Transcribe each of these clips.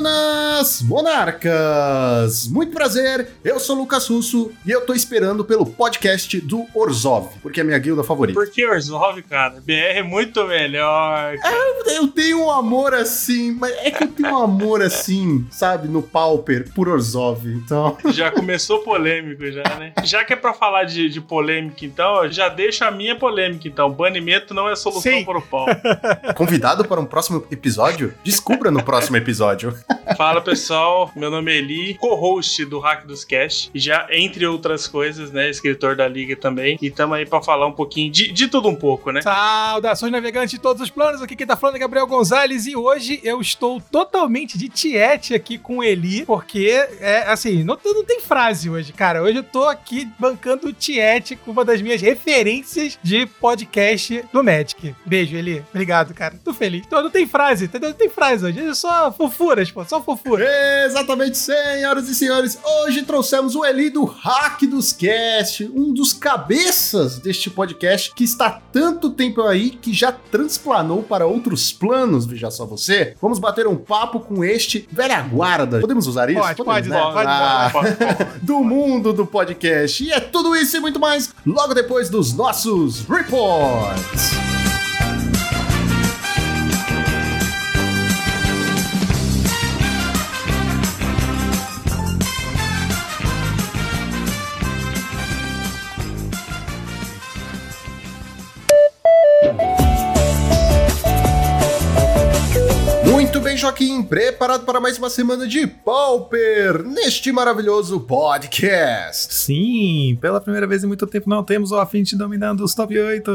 no Monarcas! Muito prazer, eu sou o Lucas Russo e eu tô esperando pelo podcast do Orzov, porque é a minha guilda favorita. Por que Orzov, cara? BR é muito melhor. É, eu tenho um amor assim, mas é que eu tenho um amor assim, sabe, no Pauper, por Orzov, então... Já começou polêmico já, né? Já que é pra falar de, de polêmica, então, já deixa a minha polêmica, então. Banimento não é solução Sim. para o pau. Convidado para um próximo episódio? Descubra no próximo episódio. Fala pessoal, meu nome é Eli, co-host do Hack dos Cash, já entre outras coisas, né, escritor da liga também, e tamo aí para falar um pouquinho de, de tudo um pouco, né? Saudações navegantes de todos os planos, aqui quem tá falando é Gabriel Gonzalez, e hoje eu estou totalmente de tiete aqui com o Eli, porque é assim, não, não tem frase hoje, cara, hoje eu tô aqui bancando o tiete com uma das minhas referências de podcast do Magic. Beijo, Eli, obrigado, cara, tô feliz. Então, não tem frase, entendeu? Não tem frase hoje, é só fofuras, pô, só fofuras. Exatamente, senhoras e senhores. Hoje trouxemos o Eli do Hack dos Cast, um dos cabeças deste podcast que está tanto tempo aí que já transplanou para outros planos, veja só você. Vamos bater um papo com este velha guarda. Podemos usar isso? Pode, Podemos, pode, né? pode, ah, pode, pode, Do mundo do podcast. E é tudo isso e muito mais logo depois dos nossos reports. Bem, Joaquim? Preparado para mais uma semana de Pauper neste maravilhoso podcast? Sim, pela primeira vez em muito tempo não temos o Affinity dominando os top 8.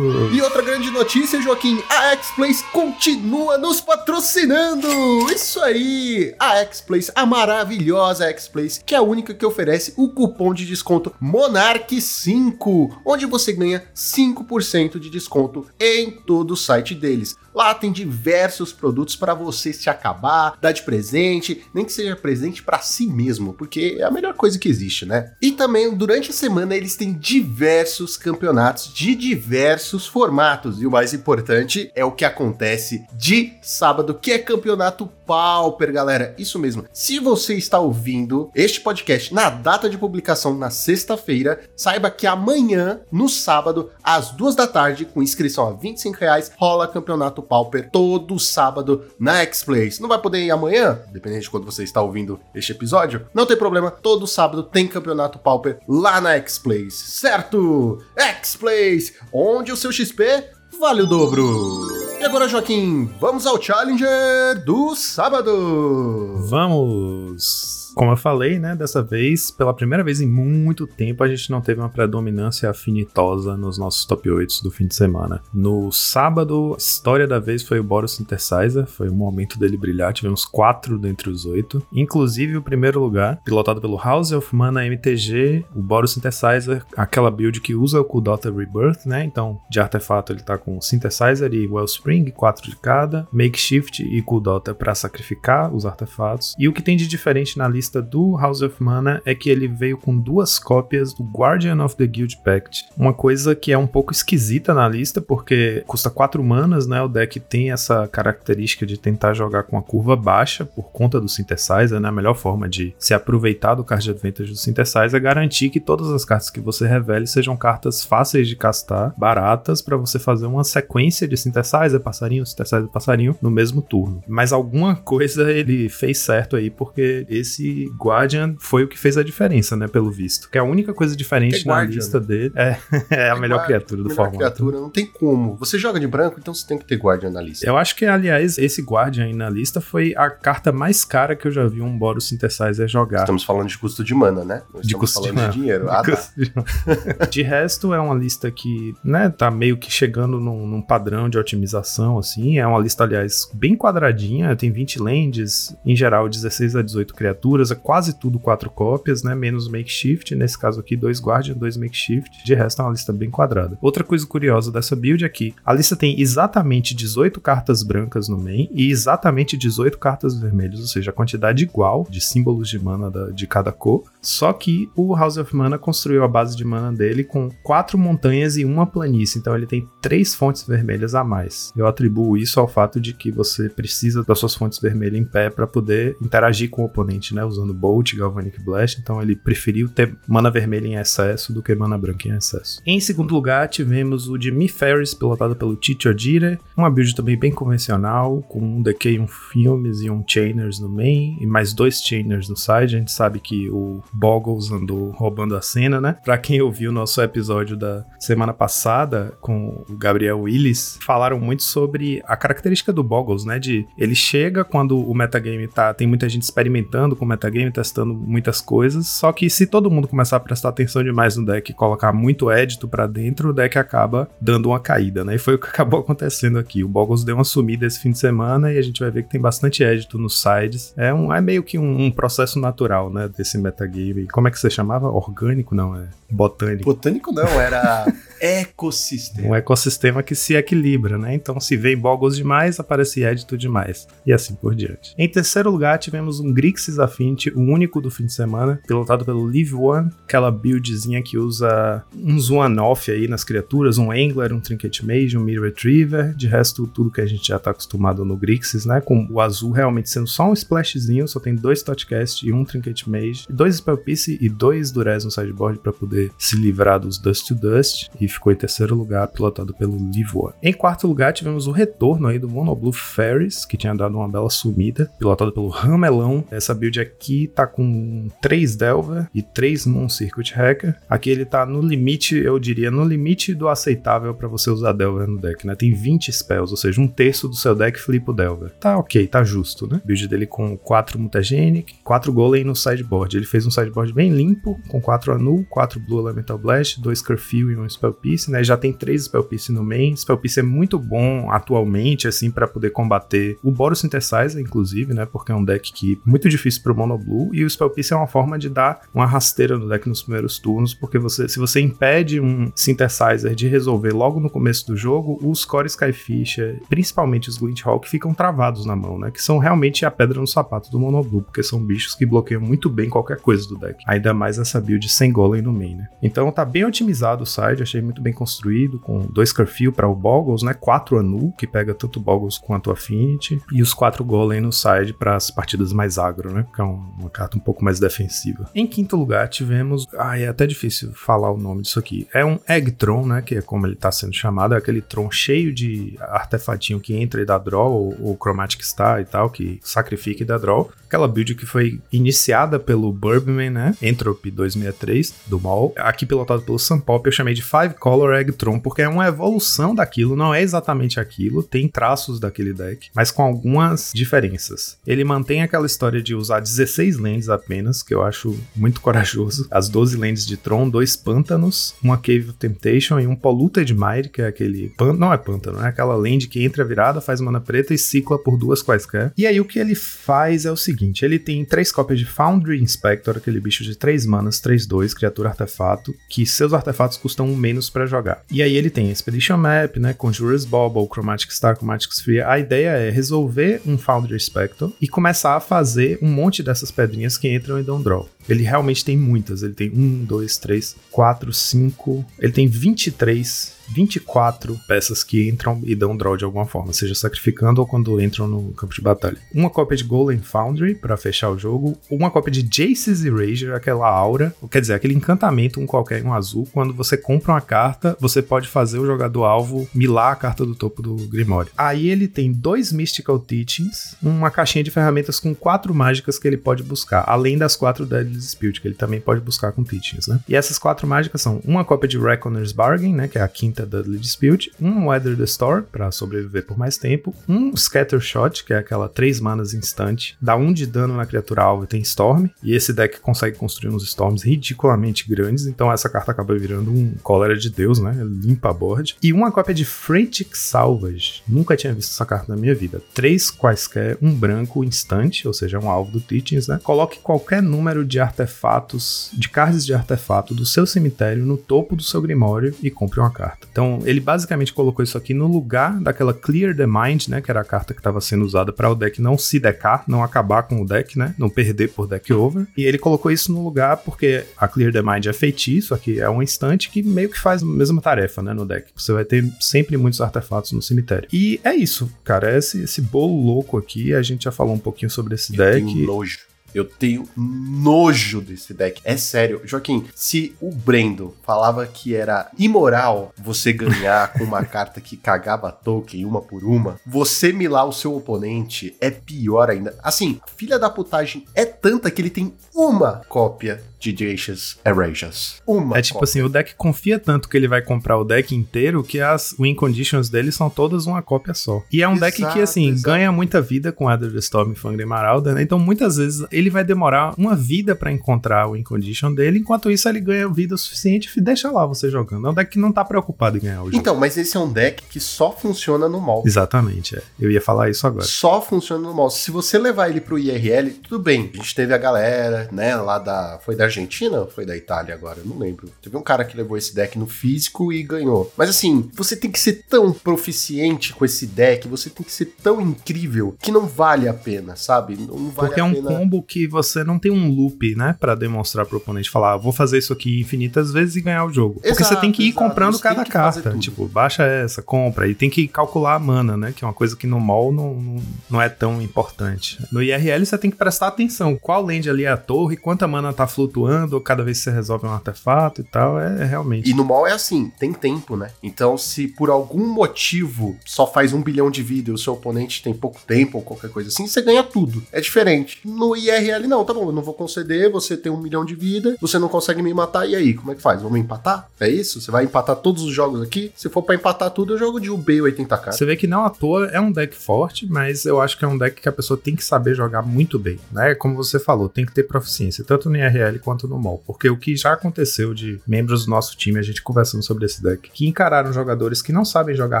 E outra grande notícia, Joaquim: a X-Place continua nos patrocinando! Isso aí! A X-Place, a maravilhosa X-Place, que é a única que oferece o cupom de desconto Monarch5, onde você ganha 5% de desconto em todo o site deles. Lá tem diversos produtos para você se acabar, dar de presente, nem que seja presente para si mesmo, porque é a melhor coisa que existe, né? E também durante a semana eles têm diversos campeonatos de diversos formatos, e o mais importante é o que acontece de sábado, que é campeonato Pauper, galera. Isso mesmo. Se você está ouvindo este podcast na data de publicação na sexta-feira, saiba que amanhã, no sábado, às duas da tarde, com inscrição a 25 reais, rola campeonato Pauper todo sábado na X-Place. Não vai poder ir amanhã, dependendo de quando você está ouvindo este episódio? Não tem problema, todo sábado tem campeonato Pauper lá na X-Place, certo? X-Place, onde o seu XP vale o dobro. E agora, Joaquim, vamos ao Challenger do sábado. Vamos! Como eu falei, né, dessa vez, pela primeira vez em muito tempo, a gente não teve uma predominância afinitosa nos nossos top 8 do fim de semana. No sábado, a história da vez foi o Boros Synthesizer, foi o momento dele brilhar, tivemos quatro dentre os oito, inclusive o primeiro lugar, pilotado pelo House of Mana MTG, o Boros Synthesizer, aquela build que usa o Kudota Rebirth, né, então de artefato ele tá com Synthesizer e Wellspring, quatro de cada, Makeshift e Kudota para sacrificar os artefatos, e o que tem de diferente na lista lista do House of Mana é que ele veio com duas cópias do Guardian of the Guild Pact. Uma coisa que é um pouco esquisita na lista, porque custa 4 manas, né? O deck tem essa característica de tentar jogar com a curva baixa por conta do Synthesizer, né? A melhor forma de se aproveitar do card advantage do Synthesizer é garantir que todas as cartas que você revele sejam cartas fáceis de castar, baratas, para você fazer uma sequência de Synthesizer, passarinho, Synthesizer, passarinho no mesmo turno. Mas alguma coisa ele fez certo aí, porque esse Guardian foi o que fez a diferença, né? Pelo visto. Que é a única coisa diferente na Guardian. lista dele é, é a é melhor criatura do formato. criatura, não tem como. Você joga de branco, então você tem que ter Guardian na lista. Eu acho que, aliás, esse Guardian aí na lista foi a carta mais cara que eu já vi um Boros Synthesizer jogar. Estamos falando de custo de mana, né? Não de custo falando de, mana. de dinheiro. Ah, tá. de, de resto, é uma lista que, né, tá meio que chegando num, num padrão de otimização, assim. É uma lista, aliás, bem quadradinha, tem 20 lands, em geral 16 a 18 criaturas, é quase tudo quatro cópias, né? Menos makeshift. Nesse caso aqui, dois Guardian, dois makeshift. De resto, é uma lista bem quadrada. Outra coisa curiosa dessa build é que a lista tem exatamente 18 cartas brancas no main e exatamente 18 cartas vermelhas, ou seja, a quantidade igual de símbolos de mana da, de cada cor. Só que o House of Mana construiu a base de mana dele com quatro montanhas e uma planície, então ele tem três fontes vermelhas a mais. Eu atribuo isso ao fato de que você precisa das suas fontes vermelhas em pé para poder interagir com o oponente, né? Usando Bolt, Galvanic Blast, então ele preferiu ter mana vermelha em excesso do que mana branca em excesso. Em segundo lugar, tivemos o de Mi Ferris, pilotado pelo Tito Ojire, uma build também bem convencional, com um Decay, um Filmes e um Chainers no main, e mais dois Chainers no side. A gente sabe que o Boggles andou roubando a cena, né? Pra quem ouviu o nosso episódio da semana passada com o Gabriel Willis, falaram muito sobre a característica do Boggles, né? De ele chega quando o metagame tá. Tem muita gente experimentando com o metagame, testando muitas coisas. Só que se todo mundo começar a prestar atenção demais no deck e colocar muito édito para dentro, o deck acaba dando uma caída, né? E foi o que acabou acontecendo aqui. O Boggles deu uma sumida esse fim de semana e a gente vai ver que tem bastante édito nos sides. É, um, é meio que um, um processo natural, né? Desse metagame. Como é que você chamava? Orgânico? Não, é botânico. Botânico não, era ecossistema. Um ecossistema que se equilibra, né? Então, se vem Boggles demais, aparece Edito demais. E assim por diante. Em terceiro lugar, tivemos um Grixis Affinity, o único do fim de semana, pilotado pelo Live One, aquela buildzinha que usa uns one-off aí nas criaturas, um Angler, um Trinket Mage, um Mirror Retriever, de resto, tudo que a gente já tá acostumado no Grixis, né? Com o azul realmente sendo só um splashzinho, só tem dois Totcast e um Trinket Mage, dois Spell Piece e dois Durez no sideboard para poder se livrar dos Dust to Dust, e ficou em terceiro lugar, pilotado pelo Livor. Em quarto lugar, tivemos o retorno aí do Monoblue Ferris, que tinha dado uma bela sumida, pilotado pelo Ramelão. Essa build aqui tá com 3 Delver e 3 Moon Circuit Hacker. Aqui ele tá no limite, eu diria, no limite do aceitável para você usar Delver no deck, né? Tem 20 spells, ou seja, um terço do seu deck flipa o Delver. Tá ok, tá justo, né? Build dele com 4 Mutagenic, 4 Golem no sideboard. Ele fez um sideboard bem limpo, com 4 Anu, 4 Blue Elemental Blast, 2 Curfew e um Spell Piece, né? Já tem 3 Spell Piece no main. Spell Piece é muito bom atualmente, assim, para poder combater o Boros Synthesizer, inclusive, né? Porque é um deck que é muito difícil pro Mono Blue. E o Spell Piece é uma forma de dar uma rasteira no deck nos primeiros turnos, porque você, se você impede um Synthesizer de resolver logo no começo do jogo, os Core Skyfisher, principalmente os Glint Hawk, ficam travados na mão, né? Que são realmente a pedra no sapato do Mono Blue, porque são bichos que bloqueiam muito bem qualquer coisa do deck. Ainda mais essa build sem golem no main, né? Então tá bem otimizado o side, achei muito bem construído, com dois Curfew para o Boggles, né? Quatro Anu, que pega tanto Boggles quanto Affinity, e os quatro Golem no side para as partidas mais agro, né? Que é uma carta um pouco mais defensiva. Em quinto lugar, tivemos. Ah, é até difícil falar o nome disso aqui. É um Eggtron, né? Que é como ele tá sendo chamado, é aquele Tron cheio de artefatinho que entra e dá draw, ou, ou Chromatic Star e tal, que sacrifica e dá draw. Aquela build que foi iniciada pelo Burbman, né? Entropy 263 do Mall. Aqui pilotado pelo Sun Pop, eu chamei de Five Color Eggtron, porque é uma evolução daquilo, não é exatamente aquilo, tem traços daquele deck, mas com algumas diferenças. Ele mantém aquela história de usar 16 lands apenas, que eu acho muito corajoso. As 12 lands de Tron, dois pântanos, uma Cave of Temptation e um Polluted Mire, que é aquele. Não é pântano, é aquela land que entra virada, faz mana preta e cicla por duas quaisquer. E aí o que ele faz é o seguinte: ele tem três cópias de Foundry Inspector, aquele bicho de 3 manas, 3-2, criatura artefato, que seus artefatos custam um menos para jogar. E aí ele tem Expedition Map, né? Conjurer's Bauble, Chromatic Star, Chromatic Sphere. A ideia é resolver um Foundry Inspector e começar a fazer um monte dessas pedrinhas que entram e dão draw. Ele realmente tem muitas. Ele tem 1, 2, 3, 4, 5. Ele tem 23 24 peças que entram e dão draw de alguma forma, seja sacrificando ou quando entram no campo de batalha. Uma cópia de Golem Foundry para fechar o jogo, uma cópia de Jace's Erasure, aquela aura, quer dizer, aquele encantamento, um qualquer, um azul. Quando você compra uma carta, você pode fazer o jogador alvo milar a carta do topo do Grimório. Aí ele tem dois Mystical Teachings, uma caixinha de ferramentas com quatro mágicas que ele pode buscar, além das quatro Deadly Dispute, que ele também pode buscar com Teachings, né? E essas quatro mágicas são uma cópia de Reckoner's Bargain, né, que é a quinta Dudley Dispute, um Weather the Storm, para sobreviver por mais tempo, um Scatter Shot, que é aquela três manas instante, dá um de dano na criatura alvo e tem Storm, e esse deck consegue construir uns Storms ridiculamente grandes, então essa carta acaba virando um cólera de Deus, né, limpa a board, e uma cópia de Frantic Salvage, nunca tinha visto essa carta na minha vida, três quaisquer, um branco instante, ou seja, um alvo do Teachings, né, coloque qualquer número de artefatos, de cards de artefato do seu cemitério no topo do seu Grimório e compre uma carta. Então, ele basicamente colocou isso aqui no lugar daquela Clear the Mind, né, que era a carta que estava sendo usada para o deck não se decar, não acabar com o deck, né, não perder por deck over. E ele colocou isso no lugar porque a Clear the Mind é feitiço, aqui é um instante que meio que faz a mesma tarefa, né, no deck. Você vai ter sempre muitos artefatos no cemitério. E é isso, cara, esse, esse bolo louco aqui, a gente já falou um pouquinho sobre esse Eu deck. tenho nojo. Eu tenho nojo desse deck. É sério. Joaquim, se o Brendo falava que era imoral você ganhar com uma carta que cagava token uma por uma, você milar o seu oponente é pior ainda. Assim, a filha da putagem é tanta que ele tem uma cópia de Jacious Erasures. Uma É tipo cópia. assim, o deck confia tanto que ele vai comprar o deck inteiro que as win conditions dele são todas uma cópia só. E é um deck que, Exato, assim, exato. ganha muita vida com Adder the Storm e Fangren Marauder, né? Então, muitas vezes, ele vai demorar uma vida pra encontrar a win condition dele, enquanto isso ele ganha vida o suficiente e deixa lá você jogando. É um deck que não tá preocupado em ganhar o jogo. Então, mas esse é um deck que só funciona no mall. Exatamente, é. Eu ia falar isso agora. Só funciona no mouse. Se você levar ele pro IRL, tudo bem. A gente teve a galera, né, lá da. Foi da Argentina ou foi da Itália agora? Eu não lembro. Teve um cara que levou esse deck no físico e ganhou. Mas assim, você tem que ser tão proficiente com esse deck, você tem que ser tão incrível que não vale a pena, sabe? Não vale Porque é um pena. combo que você não tem um loop, né? Pra demonstrar pro oponente falar, ah, vou fazer isso aqui infinitas vezes e ganhar o jogo. Porque Exato, você tem que ir exato. comprando cada carta. Tipo, baixa essa, compra. E tem que calcular a mana, né? Que é uma coisa que no mall não, não, não é tão importante. No IRL você tem que prestar atenção. Qual land ali é a torre, quanta mana tá flutuando, cada vez que você resolve um artefato e tal. É, é realmente. E no mall é assim, tem tempo, né? Então, se por algum motivo só faz um bilhão de vida e o seu oponente tem pouco tempo ou qualquer coisa assim, você ganha tudo. É diferente. No IRL, não, tá bom, eu não vou conceder, você tem um milhão de vida, você não consegue me matar, e aí, como é que faz? Vamos empatar? É isso? Você vai empatar todos os jogos aqui? Se for pra empatar tudo, eu jogo de UB 80k. Você vê que não à toa é um deck forte, mas eu acho que é um deck que a pessoa tem que saber jogar muito bem, né? Como você falou, tem que ter proficiência, tanto no IRL quanto no mall. Porque o que já aconteceu de membros do nosso time, a gente conversando sobre esse deck, que encararam jogadores que não sabem jogar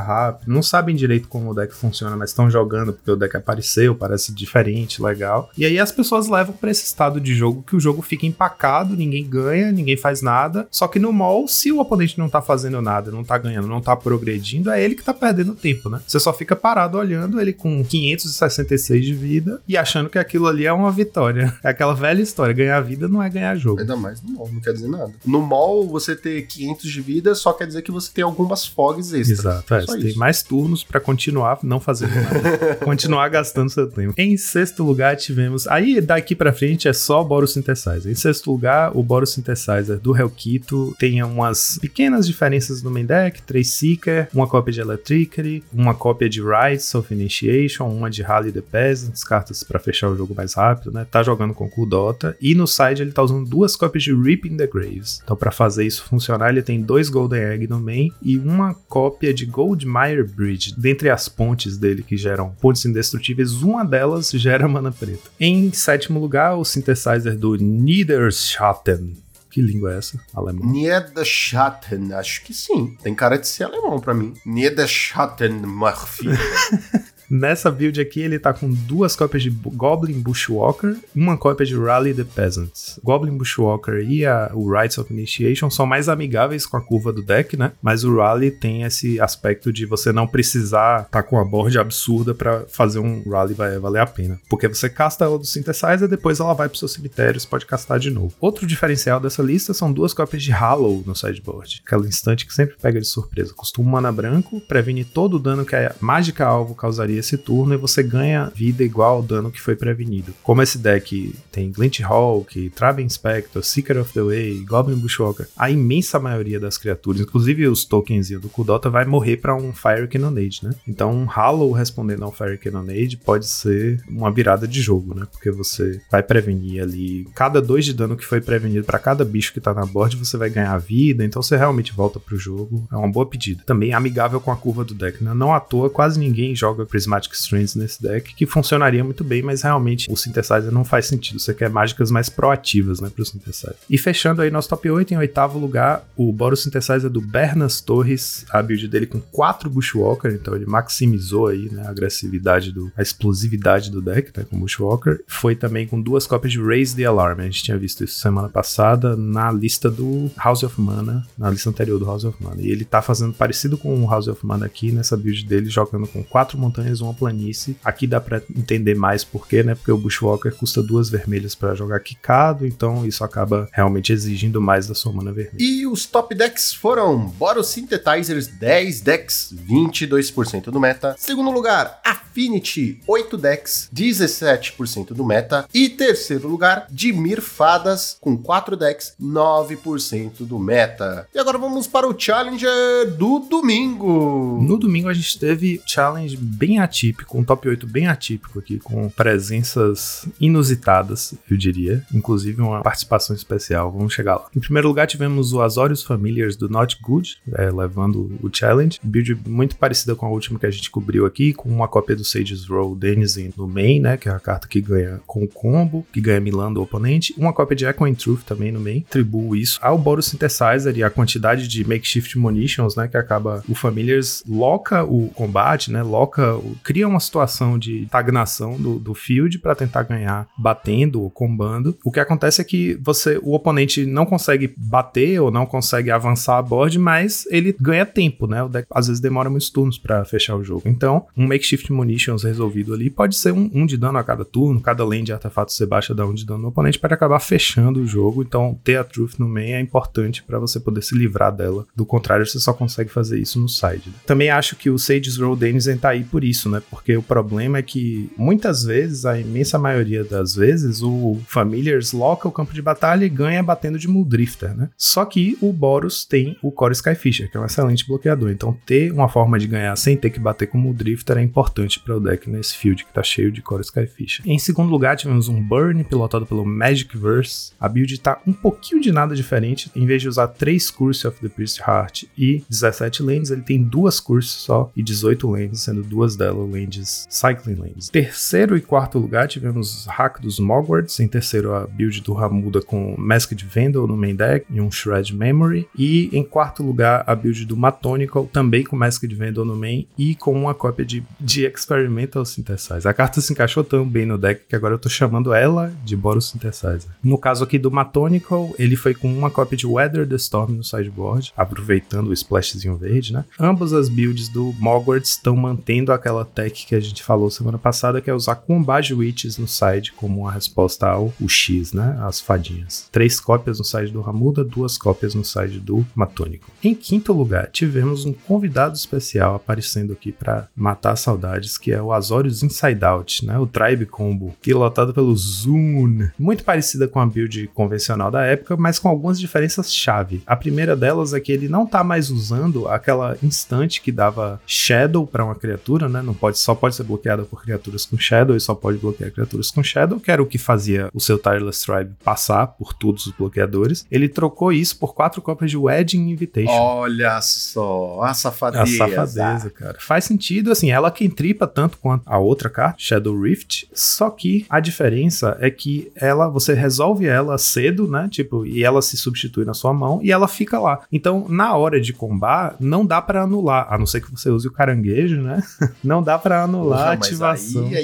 rápido, não sabem direito como o deck funciona, mas estão jogando porque o deck apareceu, parece diferente, legal. E aí as pessoas levam pra esse estado de jogo que o jogo fica empacado, ninguém ganha, ninguém faz nada. Só que no mall, se o oponente não tá fazendo nada, não tá ganhando, não tá progredindo, é ele que tá perdendo tempo, né? Você só fica parado olhando ele com 566 de vida e achando que aquilo ali é uma vitória. É aquela velha história, ganhar vida não é ganhar jogo. Ainda mais no mall, não quer dizer nada. No mall, você ter 500 de vida só quer dizer que você tem algumas fogs extras. Exato, é, você tem mais turnos pra continuar não fazendo nada. continuar gastando seu tempo. Em sexto lugar tivemos, aí daqui pra frente é só Boros Synthesizer. Em sexto lugar, o Boros Synthesizer do Hellkito tem umas pequenas diferenças no main deck, três Seeker, uma cópia de Electricity, uma cópia de Rites of Initiation, uma de Rally the Peasants, cartas pra fechar o jogo mais rápido, né? Tá jogando com Kudota e no side ele tá usando duas cópias de Reaping the Graves. Então pra fazer isso funcionar, ele tem dois Golden Egg no main e uma cópia de Goldmire Bridge. Dentre as pontes dele que geram pontes indestrutíveis, uma delas gera mana preta. Em sétimo lugar, o synthesizer do Niederschatten. Que língua é essa? Alemão. Niederschatten, acho que sim. Tem cara de ser alemão pra mim. Niederschatten, Murphy. Nessa build aqui, ele tá com duas cópias de Goblin Bushwalker uma cópia de Rally the Peasants. Goblin Bushwalker e a- o Rites of Initiation são mais amigáveis com a curva do deck, né? Mas o Rally tem esse aspecto de você não precisar tá com a board absurda pra fazer um Rally vai valer a pena. Porque você casta ela do Synthesizer, depois ela vai pro seu cemitério, você pode castar de novo. Outro diferencial dessa lista são duas cópias de Hollow no sideboard. Aquela instante que sempre pega de surpresa. Custa um mana branco, previne todo o dano que a mágica alvo causaria esse turno e você ganha vida igual ao dano que foi prevenido. Como esse deck tem Glint Hawk, Traben Inspector, Seeker of the Way, Goblin Bushwalker, a imensa maioria das criaturas, inclusive os tokens do Kudota, vai morrer para um Fire Cannonade, né? Então um Hollow respondendo ao Fire Cannonade pode ser uma virada de jogo, né? Porque você vai prevenir ali cada 2 de dano que foi prevenido para cada bicho que tá na board, você vai ganhar vida, então você realmente volta pro jogo. É uma boa pedida. Também amigável com a curva do deck, né? Não à toa, quase ninguém joga Prismatic Strands nesse deck, que funcionaria muito bem, mas realmente o Synthesizer não faz sentido. Você quer mágicas mais proativas, né, pro Synthesizer. E fechando aí nosso top 8, em oitavo lugar, o Boros Synthesizer do Bernas Torres, a build dele com 4 Bushwalker, então ele maximizou aí, né, a agressividade, do, a explosividade do deck, né, com Bushwalker. Foi também com duas cópias de Raise the Alarm, a gente tinha visto isso semana passada na lista do House of Mana, na lista anterior do House of Mana. E ele tá fazendo parecido com o House of Mana aqui, nessa build dele, jogando com quatro montanhas, uma planície. Aqui dá para entender mais porquê, né? Porque o Bushwalker custa duas vermelhas para jogar quicado, então isso acaba realmente exigindo mais da sua mana vermelha. E os top decks foram Boros Synthesizers 10 decks, 22% do meta. Segundo lugar, Affinity, 8 decks, 17% do meta. E terceiro lugar, Dimir Fadas, com 4 decks, 9% do meta. E agora vamos para o Challenger do domingo. No domingo a gente teve challenge bem atípico, um top 8 bem atípico aqui, com presenças inusitadas, eu diria. Inclusive uma participação especial, vamos chegar lá. Em primeiro lugar tivemos o Azorius Familiars do Not Good, é, levando o challenge. Build muito parecida com a última que a gente cobriu aqui, com uma cópia do Sage's Roll Denizen no main, né, que é a carta que ganha com o combo, que ganha Milan do oponente. Uma cópia de Echo and Truth também no main, tribuo isso ao Boros Synthesizer e a quantidade de makeshift munitions, né, que acaba o Familiars loca o combate, né, loca, cria uma situação de estagnação do, do field para tentar ganhar batendo ou combando. O que acontece é que você, o oponente não consegue bater ou não consegue avançar a board, mas ele ganha tempo, né? O deck às vezes demora muitos turnos para fechar o jogo. Então, um makeshift munitions resolvido ali pode ser um, um de dano a cada turno, cada lane de artefato você baixa dá um de dano no oponente para acabar fechando o jogo. Então, ter a Truth no main é importante para você poder se livrar dela. Do contrário, você só consegue fazer isso no side. Também acho que o Sage's Roll Denizen tá aí por isso, né? Porque o problema é que muitas vezes, a imensa maioria das vezes, o Familiars loca o campo de batalha e ganha batendo de Muldrifter, né? Só que o Boros tem o Core Skyfisher, que é um excelente bloqueador. Então, ter uma forma de ganhar sem ter que bater com o Muldrifter é importante para o deck nesse field que tá cheio de Core Skyfisher. Em segundo lugar, tivemos um Burn pilotado pelo Magicverse. A build tá um pouquinho de nada diferente. Em vez de usar 3 Curse of the Priest Heart e 17 lanes, ele tem duas curses só e 18 lanes, sendo duas delas lanes Cycling Lanes. Terceiro e quarto lugar, tivemos Hack dos Mogwarts. Em terceiro, a build do Ramuda com Masked Vandal no main deck e um Shred Memory. E em quarto lugar, a build do Matonical, também com Masked Vandal no main e com uma cópia de, de Experimental Synthesizer. A carta se encaixou tão bem no deck que agora eu tô chamando ela de Boros Synthesizer. No caso aqui do Matonical, ele foi com uma cópia de Weather the Storm no sideboard, aproveitando o splashzinho verde, né? Ambas as builds do Mogwarts estão mantendo aquela tech que a gente falou semana passada, que é usar Combage Witches no side como uma resposta ao X, né? As fadinhas. Três cópias no side do Ramuda, duas cópias no side do Matônico. Em quinto lugar, tivemos um convidado especial aparecendo aqui para matar saudades, que é o Azorius Inside Out, né? O Tribe Combo, pilotado pelo Zoom. Muito parecida com a build convencional da época, mas com algumas diferenças chave. A primeira delas é que ele não tá mais usando aquela instante que dava Shadow para uma criatura, né? Não pode, só pode ser bloqueada por criaturas com Shadow e só pode bloquear criaturas com Shadow, que era o que fazia o seu Tireless Tribe passar por todos os bloqueadores. Ele trocou isso por quatro cópias de Wedding Invitation. Olha só, a safadeza. A safadeza, cara. Faz sentido, assim, ela quem tripa tanto quanto a outra carta, Shadow Rift, só que a diferença é que ela, você resolve ela cedo, né? Tipo, e ela se substitui na sua mão e ela fica lá. Então, na hora de combar, não dá para anular, a não ser que você use o caranguejo, né? Não dá para anular a ativação. Aí é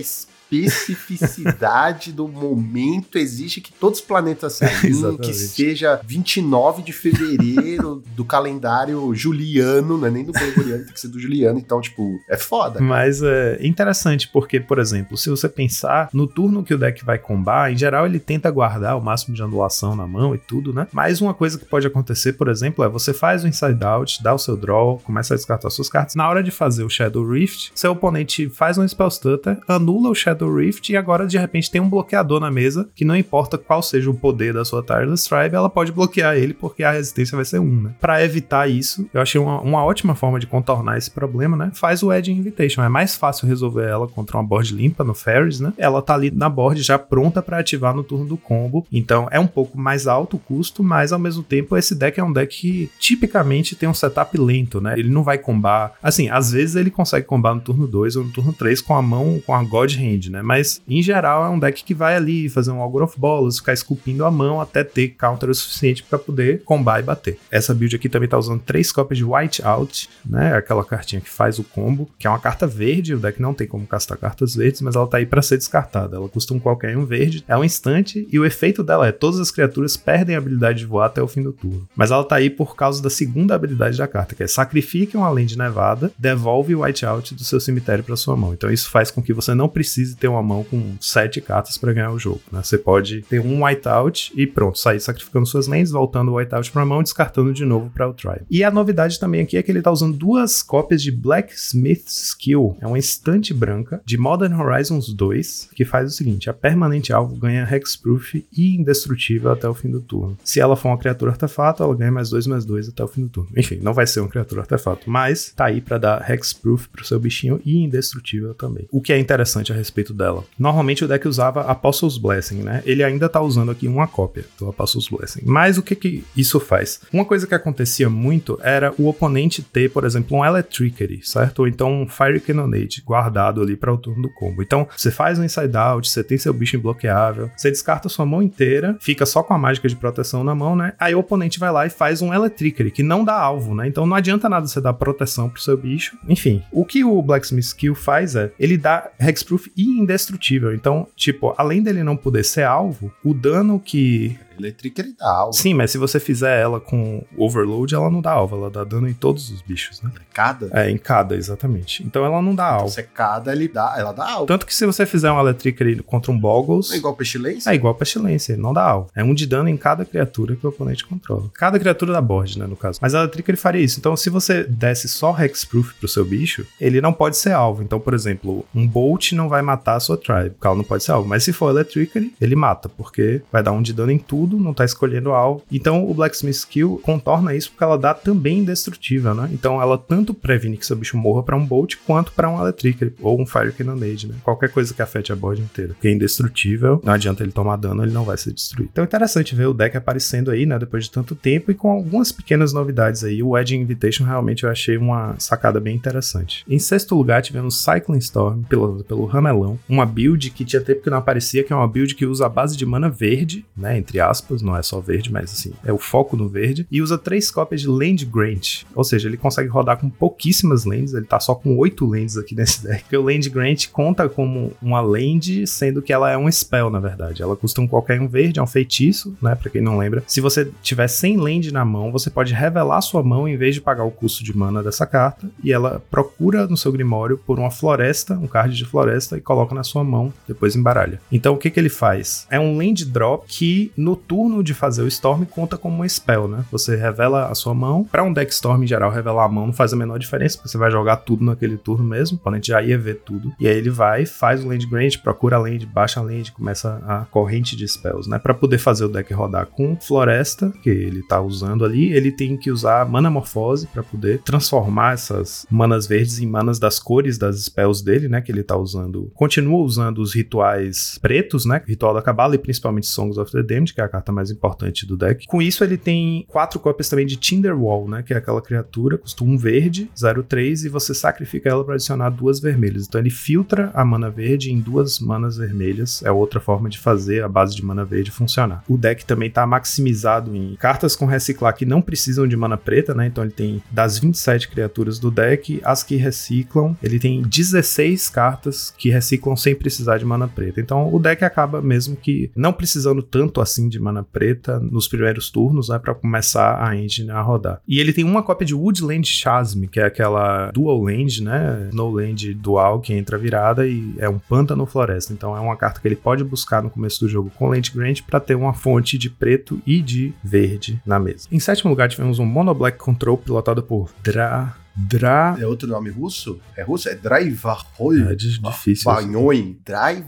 especificidade do momento exige que todos os planetas saiam, que seja 29 de fevereiro do calendário juliano, não é nem do gregoriano, tem que ser do juliano, então, tipo, é foda. Mas é interessante porque, por exemplo, se você pensar no turno que o deck vai combar, em geral ele tenta guardar o máximo de anulação na mão e tudo, né? Mas uma coisa que pode acontecer, por exemplo, é você faz o inside out, dá o seu draw, começa a descartar suas cartas. Na hora de fazer o Shadow Rift, seu oponente faz um spell stutter, anula o Shadow Rift e agora de repente tem um bloqueador na mesa que não importa qual seja o poder da sua Tireless Tribe, ela pode bloquear ele porque a resistência vai ser 1, né? Pra evitar isso, eu achei uma, uma ótima forma de contornar esse problema, né? Faz o Edge Invitation. É mais fácil resolver ela contra uma board limpa no Ferris, né? Ela tá ali na board já pronta para ativar no turno do combo. Então é um pouco mais alto o custo, mas ao mesmo tempo esse deck é um deck que tipicamente tem um setup lento, né? Ele não vai combar. Assim, às vezes ele consegue combar no turno 2 ou no turno 3 com a mão, com a God Hand, né? Mas em geral é um deck que vai ali fazer um Ogre of Bolas, ficar esculpindo a mão até ter counter o suficiente para poder combar e bater. Essa build aqui também tá usando três cópias de White Out, né? Aquela cartinha que faz o combo, que é uma carta verde. O deck não tem como castar cartas verdes, mas ela tá aí para ser descartada. Ela custa um qualquer um verde, é um instante e o efeito dela é todas as criaturas perdem a habilidade de voar até o fim do turno. Mas ela tá aí por causa da segunda habilidade da carta, que é sacrifique uma land nevada, devolve o whiteout do seu cemitério para sua mão. Então isso faz com que você não precise ter uma mão com sete cartas para ganhar o jogo. Né? Você pode ter um whiteout e pronto, sair sacrificando suas lands, voltando o whiteout para mão, descartando de novo para o tribe. E a novidade também aqui é que ele tá usando duas cópias de Blacksmith Skill. É uma instante branca de Modern Horizons 2 que faz o seguinte: a permanente alvo ganha hexproof e indestrutível até o fim do turno. Se ela for uma criatura artefato, ela ganha mais 2 mais 2 até o fim do turno. Enfim, não vai ser uma criatura artefato, mas tá aí para dar hexproof pro seu bichinho e indestrutível também. O que é interessante a respeito dela. Normalmente o deck usava Apostle's Blessing, né? Ele ainda tá usando aqui uma cópia do Apostle's Blessing. Mas o que que isso faz? Uma coisa que acontecia muito era o oponente ter, por exemplo, um Electricity, certo? Ou então um Fire Cannonade guardado ali para o turno do combo. Então, você faz um Inside Out, você tem seu bicho imbloqueável, você descarta sua mão inteira, fica só com a mágica de proteção na mão, né? Aí o oponente vai lá e faz um Electricity, que não dá alvo, né? Então não adianta nada você dar proteção pro seu bicho. Enfim, o que o Blacksmith Skill faz é, ele dá Hexproof e indestrutível. Então, tipo, além dele não poder ser alvo, o dano que Electric ele dá alvo. Sim, mas se você fizer ela com overload, ela não dá alvo, ela dá dano em todos os bichos, né? Cada? É, em cada, exatamente. Então ela não dá então, alvo. Se é cada, ele dá, ela dá alvo. Tanto que se você fizer um Electric contra um Boggles... É igual Pestilência? É igual Pestilência, não dá alvo. É um de dano em cada criatura que o oponente controla. Cada criatura da board, né, no caso. Mas a Electric ele faria isso. Então se você desse só Hexproof pro seu bicho, ele não pode ser alvo. Então, por exemplo, um Bolt não vai matar a sua Tribe, porque ela não pode ser alvo. Mas se for Electric, ele mata, porque vai dar um de dano em tudo, não tá escolhendo alvo. Então o Blacksmith Skill contorna isso porque ela dá também indestrutível, né? Então ela tanto previne que seu bicho morra para um Bolt quanto para um Electric ou um Fire Cannonade, né? Qualquer coisa que afete a board inteira. Porque é indestrutível, não adianta ele tomar dano, ele não vai ser destruído. Então é interessante ver o deck aparecendo aí, né? Depois de tanto tempo e com algumas pequenas novidades aí. O Edge Invitation realmente eu achei uma sacada bem interessante. Em sexto lugar tivemos Cycling Storm, pelo, pelo Ramelão, uma build que tinha tempo que não aparecia, que é uma build que usa a base de mana verde, né? Entre aspas, não é só verde mas assim, é o foco no verde. E usa três cópias de Land Grant. Ou seja, ele consegue rodar com pouquíssimas lands. Ele tá só com oito lands aqui nesse deck. Porque o Land Grant conta como uma land, sendo que ela é um spell, na verdade. Ela custa um qualquer um verde, é um feitiço, né? Pra quem não lembra. Se você tiver 100 land na mão, você pode revelar sua mão em vez de pagar o custo de mana dessa carta. E ela procura no seu Grimório por uma floresta, um card de floresta, e coloca na sua mão, depois embaralha. Então o que, que ele faz? É um land drop que no turno de fazer o Storm conta como um spell, né? Você revela a sua mão. Para um deck Storm em geral, revelar a mão não faz a menor diferença, porque você vai jogar tudo naquele turno mesmo. O oponente já ia ver tudo. E aí ele vai, faz o land grant, procura a land, baixa a land, começa a corrente de spells, né? Para poder fazer o deck rodar com floresta, que ele tá usando ali, ele tem que usar mana morfose para poder transformar essas manas verdes em manas das cores das spells dele, né? Que ele tá usando. Continua usando os rituais pretos, né? Ritual da Cabala e principalmente Songs of the Damned, que é a carta mais importante do deck. Com isso, ele tem quatro cópias também de Tinderwall, né? Que é aquela criatura, custa um verde, 03, e você sacrifica ela para adicionar duas vermelhas. Então ele filtra a mana verde em duas manas vermelhas. É outra forma de fazer a base de mana verde funcionar. O deck também tá maximizado em cartas com reciclar que não precisam de mana preta, né? Então ele tem das 27 criaturas do deck, as que reciclam, ele tem 16 cartas que reciclam sem precisar de mana preta. Então o deck acaba mesmo que não precisando tanto assim de mana preta nos primeiros turnos, né, para começar a engine a rodar. E ele tem uma cópia de Woodland Chasm, que é aquela dual land, né, no land dual que entra virada e é um pântano floresta. Então é uma carta que ele pode buscar no começo do jogo com land grant para ter uma fonte de preto e de verde na mesa. Em sétimo lugar tivemos um Mono Black Control pilotado por Dra Dra. É outro nome russo? É russo? É Draivarhol. É difícil.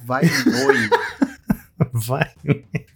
Vanhoin. Vai.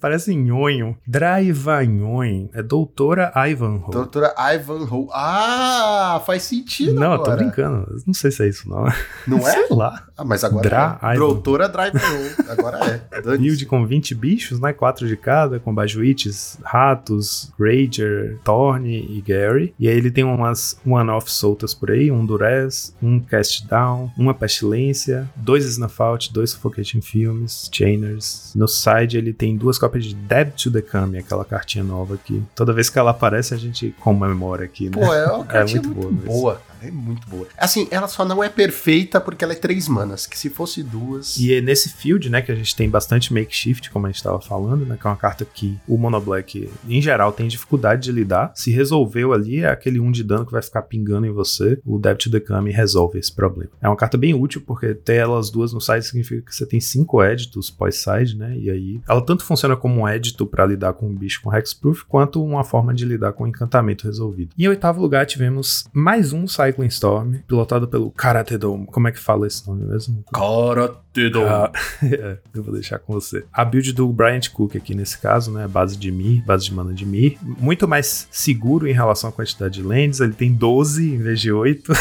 Parece nhonho. Draivanhoin. É doutora Ivanhoe. Doutora Ivanhoe. Ah, faz sentido Não, eu agora. tô brincando. Não sei se é isso, não. Não é? Sei lá. Ah, mas agora Dra é. Doutora Draivanhoe. Agora é. Build com 20 bichos, né? 4 de cada, com Bajuites, Ratos, Rager, Thorn e Gary. E aí ele tem umas one-off soltas por aí, um Durez, um Cast Down, uma Pestilência, dois Snuff Out, dois Suffocating Films, Chainers. No side ele tem duas cópias de Dead to the Kami, aquela cartinha nova que toda vez que ela aparece a gente comemora aqui, né? Pô, é uma cartinha muito muito, boa boa. É muito boa. Assim, ela só não é perfeita porque ela é três manas. Que se fosse duas. E é nesse field, né, que a gente tem bastante makeshift, como a gente estava falando, né, que é uma carta que o Mono Black, em geral, tem dificuldade de lidar. Se resolveu ali, é aquele 1 de dano que vai ficar pingando em você. O Depth to the Kami resolve esse problema. É uma carta bem útil, porque ter elas duas no side significa que você tem cinco editos pós-side, né, e aí ela tanto funciona como um edito para lidar com um bicho com Hexproof, quanto uma forma de lidar com um encantamento resolvido. E em oitavo lugar, tivemos mais um Cycling Storm, pilotado pelo Karate Dome. Como é que fala esse nome mesmo? Karatedon. Ah, é, eu vou deixar com você. A build do Bryant Cook aqui nesse caso, né? Base de Mir, base de mana de Mir. Muito mais seguro em relação à quantidade de lands. Ele tem 12 em vez de 8.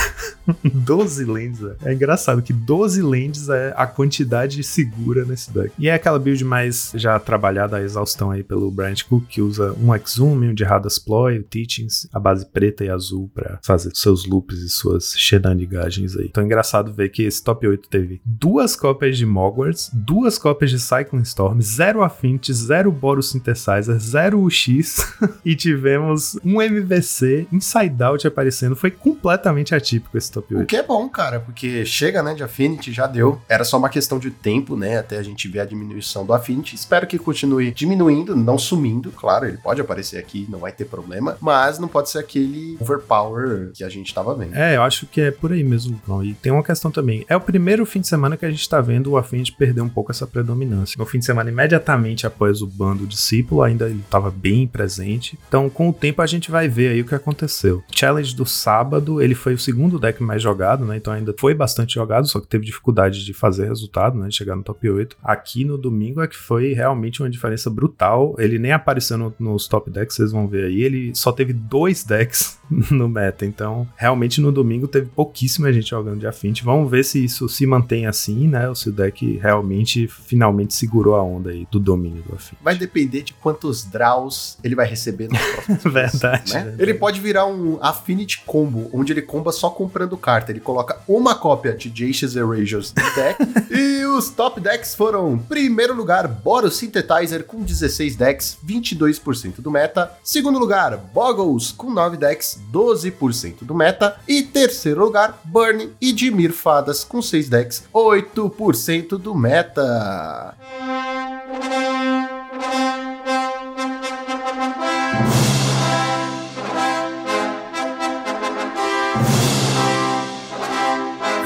12 lands. É. é engraçado que 12 lands é a quantidade segura nesse deck. E é aquela build mais já trabalhada a exaustão aí pelo Bryant Cook, que usa um Exhume, um de Radas Ploy, o Teachings, a base preta e azul para fazer seus loops e suas shenanigagens aí. Então é engraçado ver que esse top 8 teve duas cópias de Mogwarts, duas cópias de Cycling Storm, zero Affinity, zero Boros Synthesizer, zero UX e tivemos um MVC Inside Out aparecendo. Foi completamente atípico esse top O 8. que é bom, cara, porque chega, né, de Affinity, já deu. Era só uma questão de tempo, né, até a gente ver a diminuição do Affinity. Espero que continue diminuindo, não sumindo. Claro, ele pode aparecer aqui, não vai ter problema, mas não pode ser aquele overpower que a gente tava vendo. É, eu acho que é por aí mesmo, Lucão. E tem uma questão também. É o primeiro fim de semana que a gente tá vendo o Affinity perder um pouco essa predominância. No fim de semana, imediatamente após o bando discípulo, ainda ele tava bem presente. Então, com o tempo, a gente vai ver aí o que aconteceu. Challenge do sábado, ele foi o segundo deck mais jogado, né? Então ainda foi bastante jogado, só que teve dificuldade de fazer resultado, né? De chegar no top 8. Aqui no domingo é que foi realmente uma diferença brutal. Ele nem apareceu no- nos top decks, vocês vão ver aí. Ele só teve dois decks no meta. Então, realmente no domingo teve pouquíssima gente jogando de Affinity. Vamos ver se isso se mantém assim, né? Ou se o deck realmente finalmente segurou a onda aí do domínio do Affinity. Vai depender de quantos draws ele vai receber nos próximos dias, Verdade, né? verdade. Ele pode virar um Affinity Combo, onde ele comba só comprando carta. Ele coloca uma cópia de Jace's Erasures no deck. e os top decks foram: primeiro lugar, Boros Synthetizer com 16 decks, 22% do meta. Segundo lugar, Boggles com 9 decks, 12% do meta. E terceiro lugar, Burn e Dimir Fadas com 6 decks, 8% do meta.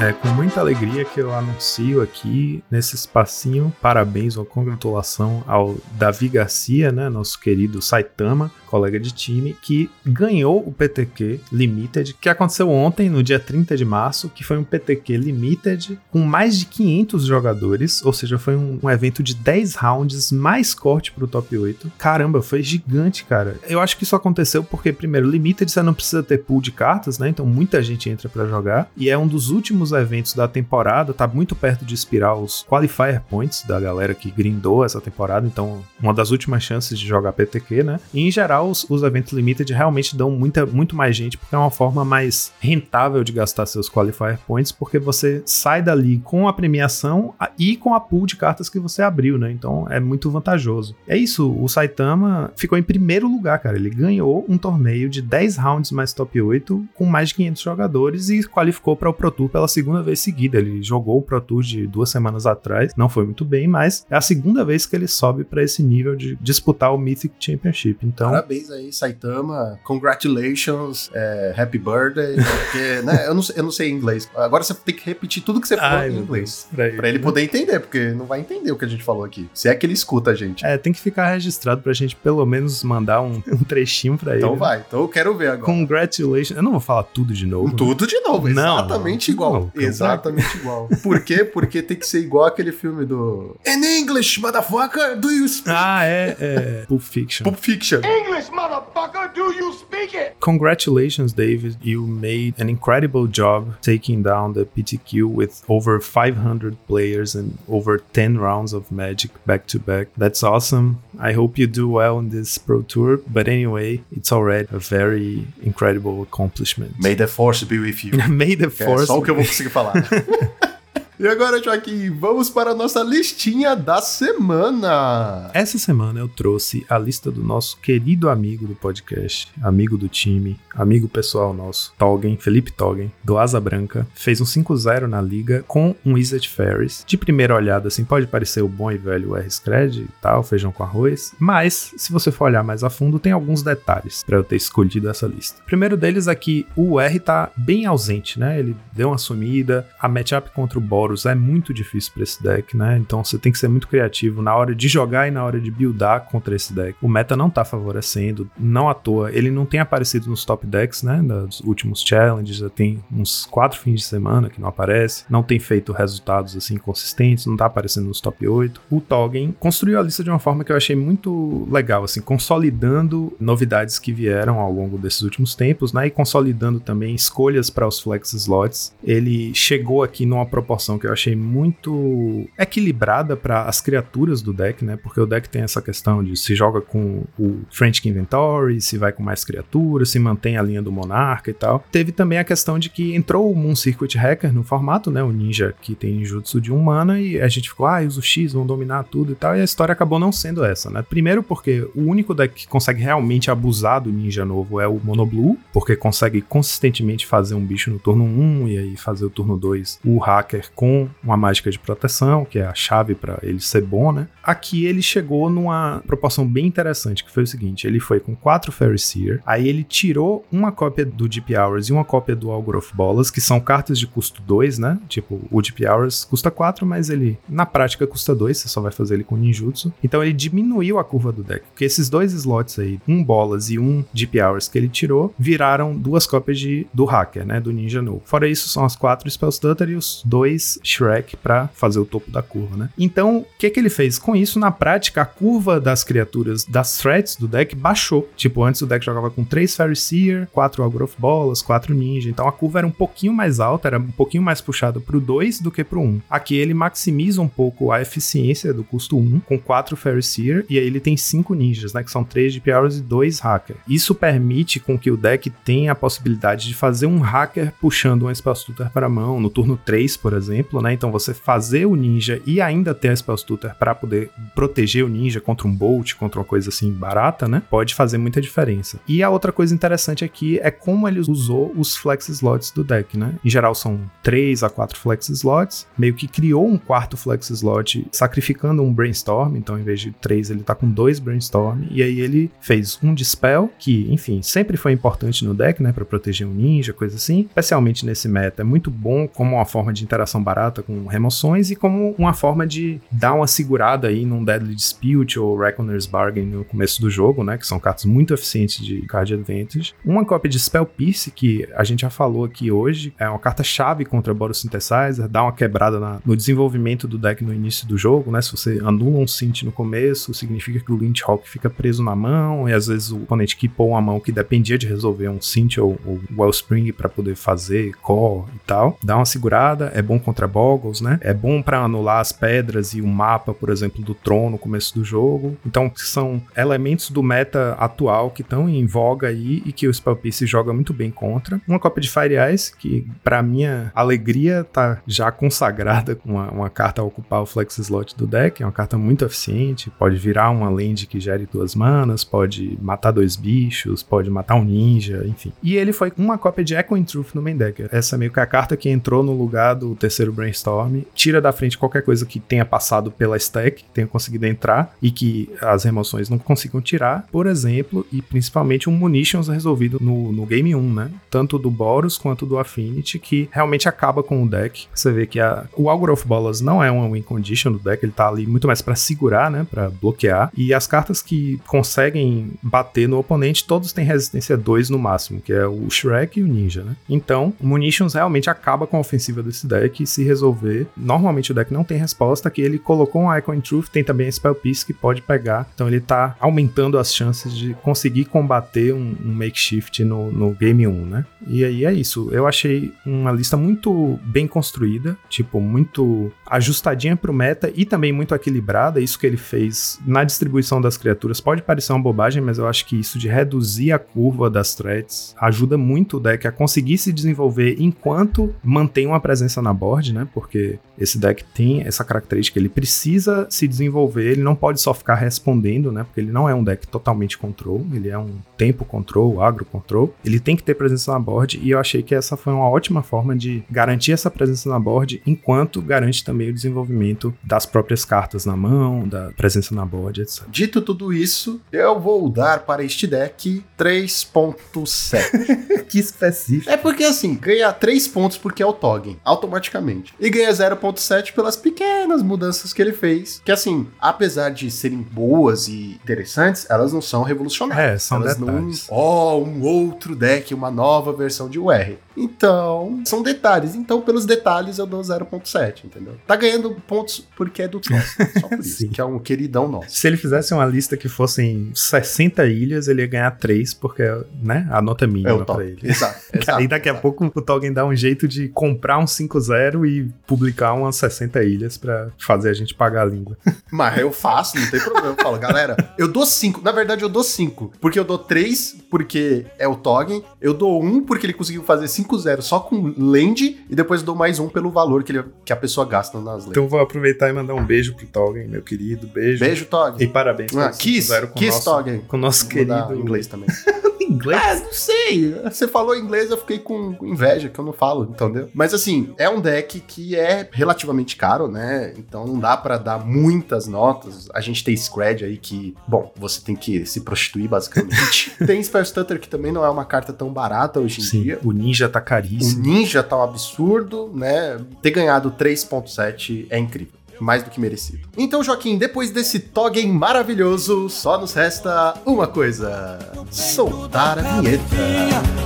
É com muita alegria que eu anuncio aqui nesse espacinho parabéns ou congratulação ao Davi Garcia, né, nosso querido Saitama, colega de time, que ganhou o PTQ Limited, que aconteceu ontem, no dia 30 de março, que foi um PTQ Limited com mais de 500 jogadores, ou seja, foi um, um evento de 10 rounds mais corte pro top 8. Caramba, foi gigante, cara. Eu acho que isso aconteceu porque, primeiro, Limited você não precisa ter pool de cartas, né? Então muita gente entra pra jogar. E é um dos últimos eventos da temporada, tá muito perto de expirar os qualifier points da galera que grindou essa temporada, então uma das últimas chances de jogar PTQ, né? E em geral, os, os eventos limited realmente dão muita, muito mais gente, porque é uma forma mais rentável de gastar seus qualifier points, porque você sai dali com a premiação e com a pool de cartas que você abriu, né? Então é muito vantajoso. É isso, o Saitama ficou em primeiro lugar, cara. Ele ganhou um torneio de 10 rounds mais top 8 com mais de 500 jogadores e qualificou para o Pro Tour pela segunda vez seguida. Ele jogou o Pro Tour de duas semanas atrás, não foi muito bem, mas é a segunda vez que ele sobe para esse nível de disputar o Mythic Championship. Então, parabéns aí, Saitama. Congratulations, é, happy birthday. Porque, né, eu não, eu não sei inglês. Agora você tem que repetir tudo que você falou em inglês. Pra ele, pra ele poder entender, porque não vai entender o que a gente falou aqui. Se é que ele escuta a gente. É, tem que ficar registrado pra gente pelo menos mandar um, um trechinho pra então ele. Então vai, então eu quero ver agora. Congratulations. Eu não vou falar tudo de novo. Tudo de novo, exatamente não, igual. Não, exatamente igual. Por quê? Porque tem que ser igual aquele filme do. In English, motherfucker, do you speak? Ah, é, é. Pulp Fiction. Pulp Fiction. English, motherfucker, do you speak it? Congratulations, David. You made an incredible job taking down the PTQ with over 500 players and over 10 rounds of Magic back to back. That's awesome. I hope you do well in this Pro Tour. But anyway, it's already a very incredible accomplishment. May the force be with you. May the force. É só o que eu vou conseguir falar. E agora, Joaquim, vamos para a nossa listinha da semana. Essa semana eu trouxe a lista do nosso querido amigo do podcast, amigo do time, amigo pessoal nosso, Tolgen, Felipe Tolgen, do Asa Branca. Fez um 5-0 na liga com um Wizard Ferris. De primeira olhada, assim, pode parecer o bom e velho R-Scred e tal, feijão com arroz. Mas, se você for olhar mais a fundo, tem alguns detalhes para eu ter escolhido essa lista. O primeiro deles é que o R tá bem ausente, né? Ele deu uma sumida, a matchup contra o Boros é muito difícil para esse deck, né? Então você tem que ser muito criativo na hora de jogar e na hora de buildar contra esse deck. O meta não tá favorecendo, não à toa. Ele não tem aparecido nos top decks, né? Dos últimos challenges, já tem uns quatro fins de semana que não aparece, não tem feito resultados assim consistentes, não tá aparecendo nos top 8. O Toggen construiu a lista de uma forma que eu achei muito legal, assim, consolidando novidades que vieram ao longo desses últimos tempos, né? E consolidando também escolhas para os flex slots. Ele chegou aqui numa proporção que eu achei muito equilibrada para as criaturas do deck, né? Porque o deck tem essa questão de se joga com o French Inventory, se vai com mais criaturas, se mantém a linha do Monarca e tal. Teve também a questão de que entrou o Moon Circuit Hacker no formato, né? O ninja que tem jutsu de um mana e a gente ficou, ah, os X vão dominar tudo e tal. E a história acabou não sendo essa, né? Primeiro porque o único deck que consegue realmente abusar do ninja novo é o Mono Blue, porque consegue consistentemente fazer um bicho no turno 1 e aí fazer o turno 2 o hacker com com uma mágica de proteção, que é a chave para ele ser bom, né? Aqui ele chegou numa proporção bem interessante, que foi o seguinte: ele foi com quatro Fairy Seer, aí ele tirou uma cópia do Deep Hours e uma cópia do Algrowth Bolas, que são cartas de custo 2, né? Tipo, o Deep Hours custa 4, mas ele na prática custa 2, você só vai fazer ele com ninjutsu. Então ele diminuiu a curva do deck, porque esses dois slots aí, um Bolas e um Deep Hours que ele tirou, viraram duas cópias de, do Hacker, né? Do Ninja novo. Fora isso, são as quatro Spell Stutter e os dois Shrek para fazer o topo da curva, né? Então, o que que ele fez? Com isso, na prática, a curva das criaturas, das threats do deck baixou. Tipo, antes o deck jogava com 3 Fairy Seer, 4 Algrowth Bolas, 4 Ninja. Então a curva era um pouquinho mais alta, era um pouquinho mais puxada pro 2 do que pro 1. Aqui ele maximiza um pouco a eficiência do custo 1 com 4 Fairy Seer e aí ele tem 5 ninjas, né, que são 3 de Hours e 2 Hacker. Isso permite com que o deck tenha a possibilidade de fazer um Hacker puxando um Spell Tutor para mão no turno 3, por exemplo, exemplo, né? Então você fazer o ninja e ainda ter a Spell Stutter para poder proteger o ninja contra um bolt, contra uma coisa assim barata, né? Pode fazer muita diferença. E a outra coisa interessante aqui é como ele usou os flex slots do deck, né? Em geral são 3 a 4 flex slots, meio que criou um quarto flex slot sacrificando um brainstorm, então em vez de 3 ele tá com dois brainstorm e aí ele fez um dispel que, enfim, sempre foi importante no deck, né, para proteger um ninja, coisa assim. Especialmente nesse meta é muito bom como uma forma de interação barata barata com remoções e como uma forma de dar uma segurada aí num Deadly Dispute ou Reckoner's Bargain no começo do jogo, né? Que são cartas muito eficientes de card advantage. Uma cópia de Spell Pierce, que a gente já falou aqui hoje, é uma carta-chave contra Boros Synthesizer, dá uma quebrada na, no desenvolvimento do deck no início do jogo, né? Se você anula um Synth no começo, significa que o Lynch Hawk fica preso na mão, e às vezes o oponente keepou uma mão que dependia de resolver um Synth ou, ou Wellspring para poder fazer core e tal. Dá uma segurada, é bom contra Boggles, né? É bom para anular as pedras e o mapa, por exemplo, do trono no começo do jogo. Então, são elementos do meta atual que estão em voga aí e que o Spell Piece joga muito bem contra. Uma cópia de Fire Eyes, que para minha alegria tá já consagrada com uma, uma, carta a ocupar o flex slot do deck. É uma carta muito eficiente, pode virar uma land que gere duas manas, pode matar dois bichos, pode matar um ninja, enfim. E ele foi uma cópia de Echoing Truth no main deck. Essa é meio que a carta que entrou no lugar do terceiro Brainstorm, tira da frente qualquer coisa que tenha passado pela stack, tenha conseguido entrar e que as remoções não consigam tirar, por exemplo, e principalmente um Munitions resolvido no, no Game 1, né? Tanto do Boros quanto do Affinity, que realmente acaba com o deck. Você vê que a, o Augur of Bolas não é uma win condition do deck, ele tá ali muito mais para segurar, né? Para bloquear. E as cartas que conseguem bater no oponente, todos têm resistência 2 no máximo, que é o Shrek e o Ninja, né? Então, Munitions realmente acaba com a ofensiva desse deck e se resolver. Normalmente o deck não tem resposta, que ele colocou um Icon Truth, tem também Spell Piece que pode pegar. Então ele tá aumentando as chances de conseguir combater um, um makeshift no, no Game 1, né? E aí é isso. Eu achei uma lista muito bem construída, tipo, muito ajustadinha pro meta e também muito equilibrada. Isso que ele fez na distribuição das criaturas pode parecer uma bobagem, mas eu acho que isso de reduzir a curva das threats ajuda muito o deck a conseguir se desenvolver enquanto mantém uma presença na board, né? Porque esse deck tem essa característica, ele precisa se desenvolver, ele não pode só ficar respondendo, né? Porque ele não é um deck totalmente control, ele é um tempo control, agro control. Ele tem que ter presença na board e eu achei que essa foi uma ótima forma de garantir essa presença na board enquanto garante também o desenvolvimento das próprias cartas na mão, da presença na board, etc. Dito tudo isso, eu vou dar para este deck 3.7. que específico. É porque assim, ganha 3 pontos porque é o Toggen, automaticamente. E ganha 0.7 pelas pequenas mudanças que ele fez. Que assim, apesar de serem boas e interessantes, elas não são revolucionárias. É, são elas detalhes. não. Ó, oh, um outro deck, uma nova versão de UR. Então, são detalhes. Então, pelos detalhes, eu dou 0.7, entendeu? Tá ganhando pontos porque é do nosso. Só por isso. Que é um queridão nosso. Se ele fizesse uma lista que fossem 60 ilhas, ele ia ganhar 3, porque, né, a nota É mínima o pra ele. Exato. exato Aí daqui a exato. pouco o Tolkien dá um jeito de comprar um 5-0 e publicar umas 60 ilhas pra fazer a gente pagar a língua. Mas eu faço, não tem problema. Eu falo, galera, eu dou 5. Na verdade, eu dou 5. Porque eu dou 3 porque é o Toggen. Eu dou 1 um porque ele conseguiu fazer 5-0 só com land. E depois dou mais um pelo valor que, ele- que a pessoa gasta nas lendas. Então vou aproveitar e mandar um beijo pro Tolkien, meu querido. Beijo. Beijo, E Toggen. parabéns Ah, pelo kiss, 5-0 com kiss nosso, Toggen. com o nosso querido inglês também. inglês. É, não sei. Você falou inglês, eu fiquei com inveja, que eu não falo, entendeu? Mas assim, é um deck que é relativamente caro, né? Então não dá pra dar muitas notas. A gente tem Scred aí que, bom, você tem que se prostituir basicamente. tem Spell Stutter que também não é uma carta tão barata hoje em Sim, dia. o ninja tá O caríssimo. Ninja tá um absurdo, né? Ter ganhado 3.7 é incrível. Mais do que merecido. Então, Joaquim, depois desse Toggen maravilhoso, só nos resta uma coisa: soltar a vinheta.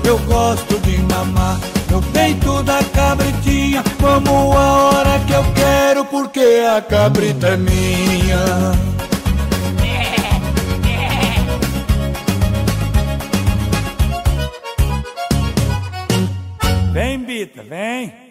Eu gosto de mamar no peito da cabritinha, como a hora que eu quero, porque a cabrita é minha. Vem, Bita, vem.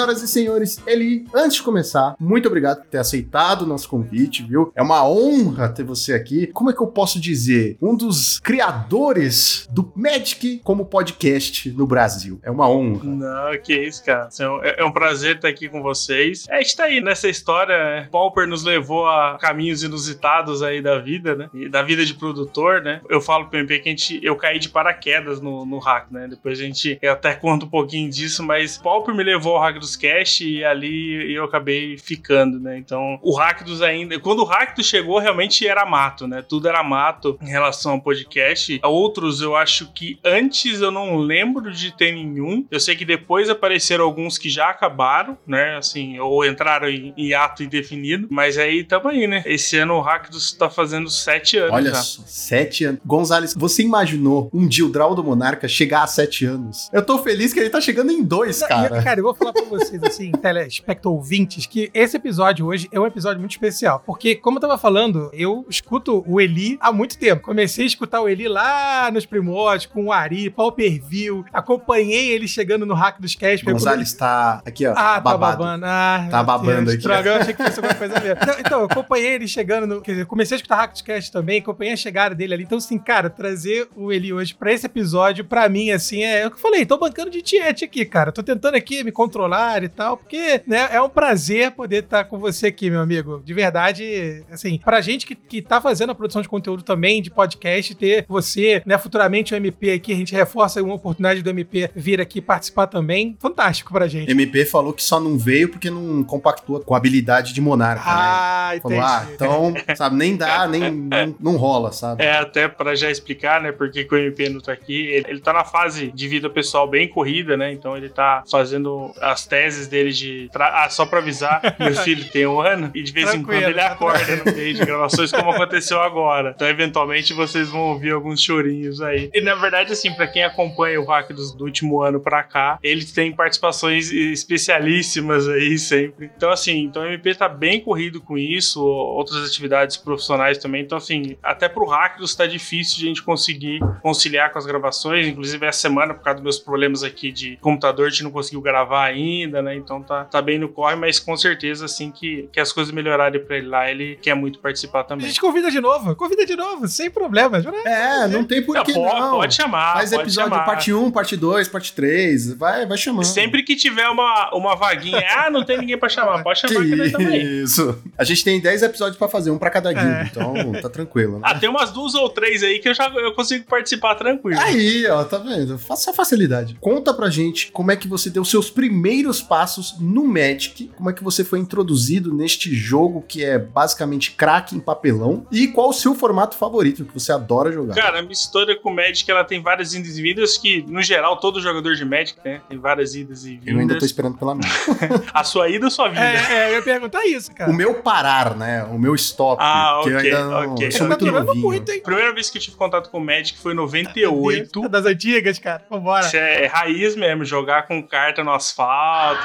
Senhoras e senhores, Eli, antes de começar, muito obrigado por ter aceitado o nosso convite, viu? É uma honra ter você aqui. Como é que eu posso dizer? Um dos criadores do Magic como podcast no Brasil. É uma honra. Não, que isso, cara. É, é um prazer estar aqui com vocês. É, a gente tá aí nessa história. Né? Pauper nos levou a caminhos inusitados aí da vida, né? E da vida de produtor, né? Eu falo pro MP que a gente, eu caí de paraquedas no, no hack, né? Depois a gente, eu até conto um pouquinho disso, mas Pauper me levou ao hack dos cash e ali eu acabei ficando, né? Então, o hack dos ainda, quando o hack dos chegou, realmente era mato, né? Tudo era mato em relação ao podcast. Outros eu acho que antes eu não lembro de ter nenhum. Eu sei que depois apareceram alguns que já acabaram, né? Assim, ou entraram em, em ato indefinido. Mas aí tamo aí, né? Esse ano o Rakdos tá fazendo sete anos. Olha já. só, sete anos. Gonzalez, você imaginou um Dildral do Monarca chegar a sete anos? Eu tô feliz que ele tá chegando em dois, cara. Cara, eu vou falar pra vocês, assim, telespecto ouvintes, que esse episódio hoje é um episódio muito especial. Porque, como eu tava falando, eu escuto o Eli há muito tempo. Comecei a escutar o Eli lá nos primórdios, com o Ari, Paul Perview. Acompanhei ele chegando no hack dos Cash. Gonzalez tá aqui, ó. Ah, tá babado. babando. Ah, Tá babando Deus, aqui. Droga, eu achei que fosse alguma coisa mesmo. Então, então, eu acompanhei ele chegando no. Quer dizer, comecei a escutar hack dos Cash também, acompanhei a chegada dele ali. Então, assim, cara, trazer o Eli hoje pra esse episódio, pra mim, assim, é, é o que eu falei, tô bancando de tiete aqui, cara. Tô tentando aqui me controlar e tal, porque, né, é um prazer poder estar com você aqui, meu amigo. De verdade, assim, pra gente que, que tá fazendo a produção de conteúdo também, de podcast, ter você, né, futuramente o MP aqui, a gente reforça uma oportunidade do MP vir aqui participar também. Fantástico pra gente. MP falou que só não veio porque não compactua com a habilidade de Monarca, né? Ah, entendi. Falou, ah, então, sabe, nem dá, nem não, não rola, sabe? É, até pra já explicar, né, porque que o MP não tá aqui, ele, ele tá na fase de vida pessoal bem corrida, né, então ele tá fazendo as teses dele de... tra- Ah, só pra avisar, meu filho tem um ano e de vez em Tranquilo, quando ele tá acorda no meio de gravações, como aconteceu agora. Então, eventualmente, vocês vão ouvir alguns chorinhos aí. E, na verdade, assim, pra quem acompanha o hack dos- do, último ano pra cá, ele tem participações especialíssimas aí sempre. Então, assim, então o MP tá bem corrido com isso, outras atividades profissionais também. Então, assim, até pro Hackdos tá difícil de a gente conseguir conciliar com as gravações. Inclusive, essa semana, por causa dos meus problemas aqui de computador, a gente não conseguiu gravar ainda, né? Então tá, tá bem no corre, mas com certeza, assim, que, que as coisas melhorarem pra ele lá, ele quer muito participar A também. gente convida de novo, convida de novo, sem problemas. né? É, não tem por que Não, pode, não. pode chamar. Faz pode episódio chamar. parte 1, parte 2, parte 3, vai, vai chamando. Sempre que tiver uma, uma vaguinha, ah, não tem ninguém pra chamar, pode chamar aqui nós também. isso. A gente tem 10 episódios pra fazer, um pra cada guilda, É. então tá tranquilo, né? Ah, tem umas duas ou três aí que eu já eu consigo participar tranquilo. Aí, ó, tá vendo? Faça a facilidade. Conta pra gente como é que você deu seus primeiros passos no Magic, como é que você foi introduzido neste jogo que é basicamente craque em papelão e qual o seu formato favorito que você adora jogar. Cara, a minha história com o Magic, ela tem várias idas e vindas que, no geral, todo jogador de Magic, né, tem várias idas e Eu ainda tô vindas. esperando pela minha. A sua ida ou sua vida? É, é, eu ia perguntar isso, cara. O meu parar, né? O meu stop. Ah, que eu ok, ainda não, ok. eu sou Tá muito novinho. muito, hein? Primeira vez que eu tive contato com o Magic foi em 98. Das antigas, cara. Vambora. Isso é raiz mesmo, jogar com carta no asfalto,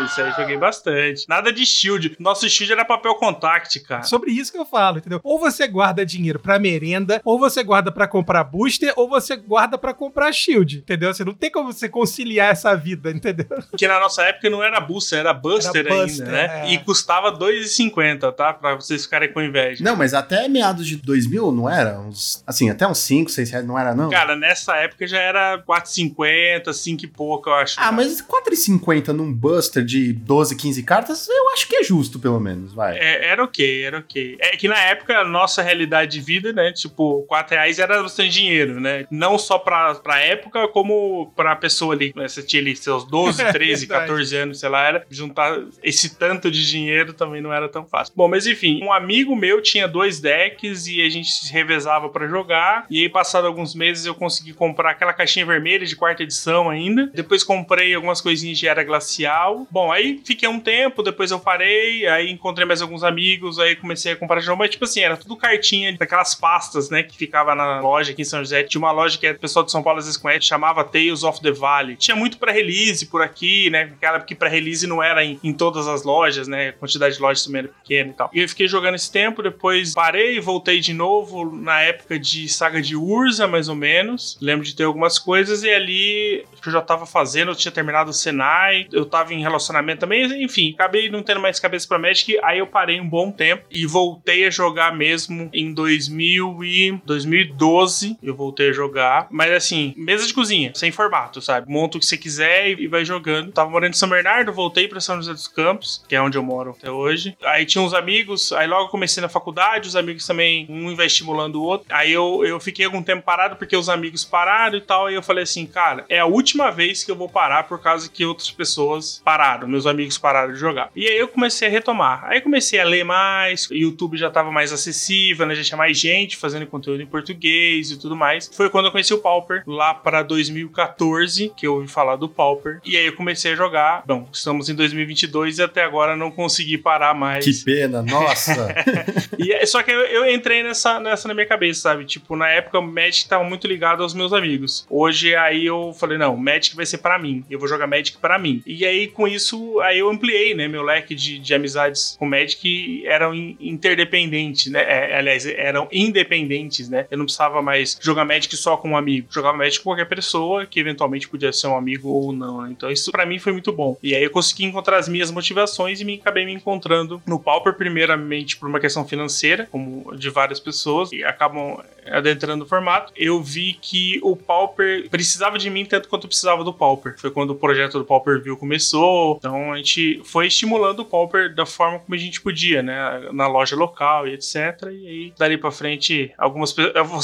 isso aí eu joguei bastante. Nada de shield. Nosso shield era papel contact, cara. Sobre isso que eu falo, entendeu? Ou você guarda dinheiro pra merenda, ou você guarda pra comprar booster, ou você guarda pra comprar shield, entendeu? Você não tem como você conciliar essa vida, entendeu? Porque na nossa época não era booster, era buster, Era Buster, ainda, né? é. E custava R$2,50, tá? Pra vocês ficarem com inveja. Não, mas até meados de 2000, não era? Uns, assim, até uns 5, 6 reais, não era não? Cara, nessa época já era 4,50, 5 e pouco, eu acho. Ah, mas 4,50 num Buster de 12, 15 cartas, eu acho que é justo, pelo menos, vai. É, era ok, era ok. É que na época, a nossa realidade de vida, né? Tipo, 4 reais era bastante dinheiro, né? Não só pra, pra época, como pra pessoa ali. Né? Você tinha ali seus 12, 13, Verdade. 14 anos, sei lá, era. Juntar esse tanto de dinheiro também não era tão fácil. Bom, mas enfim, um amigo meu tinha dois decks e a gente se revezava pra jogar. E aí, passado alguns meses, eu consegui comprar aquela caixinha vermelha de quarta edição ainda. Depois comprei algumas coisinhas de era glacial. Bom, aí fiquei um tempo, depois eu parei, aí encontrei mais alguns amigos, aí comecei a comprar de novo. Mas, tipo assim, era tudo cartinha daquelas pastas, né, que ficava na loja aqui em São José. Tinha uma loja que o pessoal de São Paulo às vezes conhece, chamava Tales of the Valley. Tinha muito pré-release por aqui, né, aquela que pré-release não era em, em todas as lojas, né, a quantidade de lojas também era pequena e tal. E eu fiquei jogando esse tempo, depois parei, voltei de novo na época de Saga de Urza, mais ou menos. Lembro de ter algumas coisas e ali que eu já tava fazendo, eu tinha terminado o Senai, eu tava em relacionamento também, enfim, acabei não tendo mais cabeça pra Magic, aí eu parei um bom tempo e voltei a jogar mesmo em 2000 e 2012, eu voltei a jogar, mas assim, mesa de cozinha, sem formato, sabe? Monta o que você quiser e vai jogando. Tava morando em São Bernardo, voltei pra São José dos Campos, que é onde eu moro até hoje. Aí tinha uns amigos, aí logo comecei na faculdade, os amigos também, um vai estimulando o outro. Aí eu, eu fiquei algum tempo parado porque os amigos pararam e tal, e eu falei assim, cara, é a última vez que eu vou parar por causa que outras pessoas pararam, meus amigos pararam de jogar. E aí eu comecei a retomar. Aí comecei a ler mais, YouTube já tava mais acessível, né? Já tinha mais gente fazendo conteúdo em português e tudo mais. Foi quando eu conheci o Pauper, lá para 2014, que eu ouvi falar do Pauper. E aí eu comecei a jogar. Bom, estamos em 2022 e até agora não consegui parar mais. Que pena, nossa. e, é, só que eu, eu, entrei nessa, nessa na minha cabeça, sabe? Tipo, na época o Magic tava muito ligado aos meus amigos. Hoje aí eu falei, não, Magic vai ser para mim. Eu vou jogar Magic para mim. E aí com isso, aí eu ampliei, né, meu leque de, de amizades com Magic eram interdependentes, né? É, aliás, eram independentes, né? Eu não precisava mais jogar Magic só com um amigo. Jogava Magic com qualquer pessoa que eventualmente podia ser um amigo ou não, né? Então isso para mim foi muito bom. E aí eu consegui encontrar as minhas motivações e me acabei me encontrando no Pauper primeiramente por uma questão financeira, como de várias pessoas e acabam adentrando o formato. Eu vi que o Pauper precisava de mim tanto quanto precisava do Pauper. Foi quando o projeto do Pauper View começou. Então a gente foi estimulando o Pauper da forma como a gente podia, né? Na loja local e etc. E aí, dali pra frente, algumas,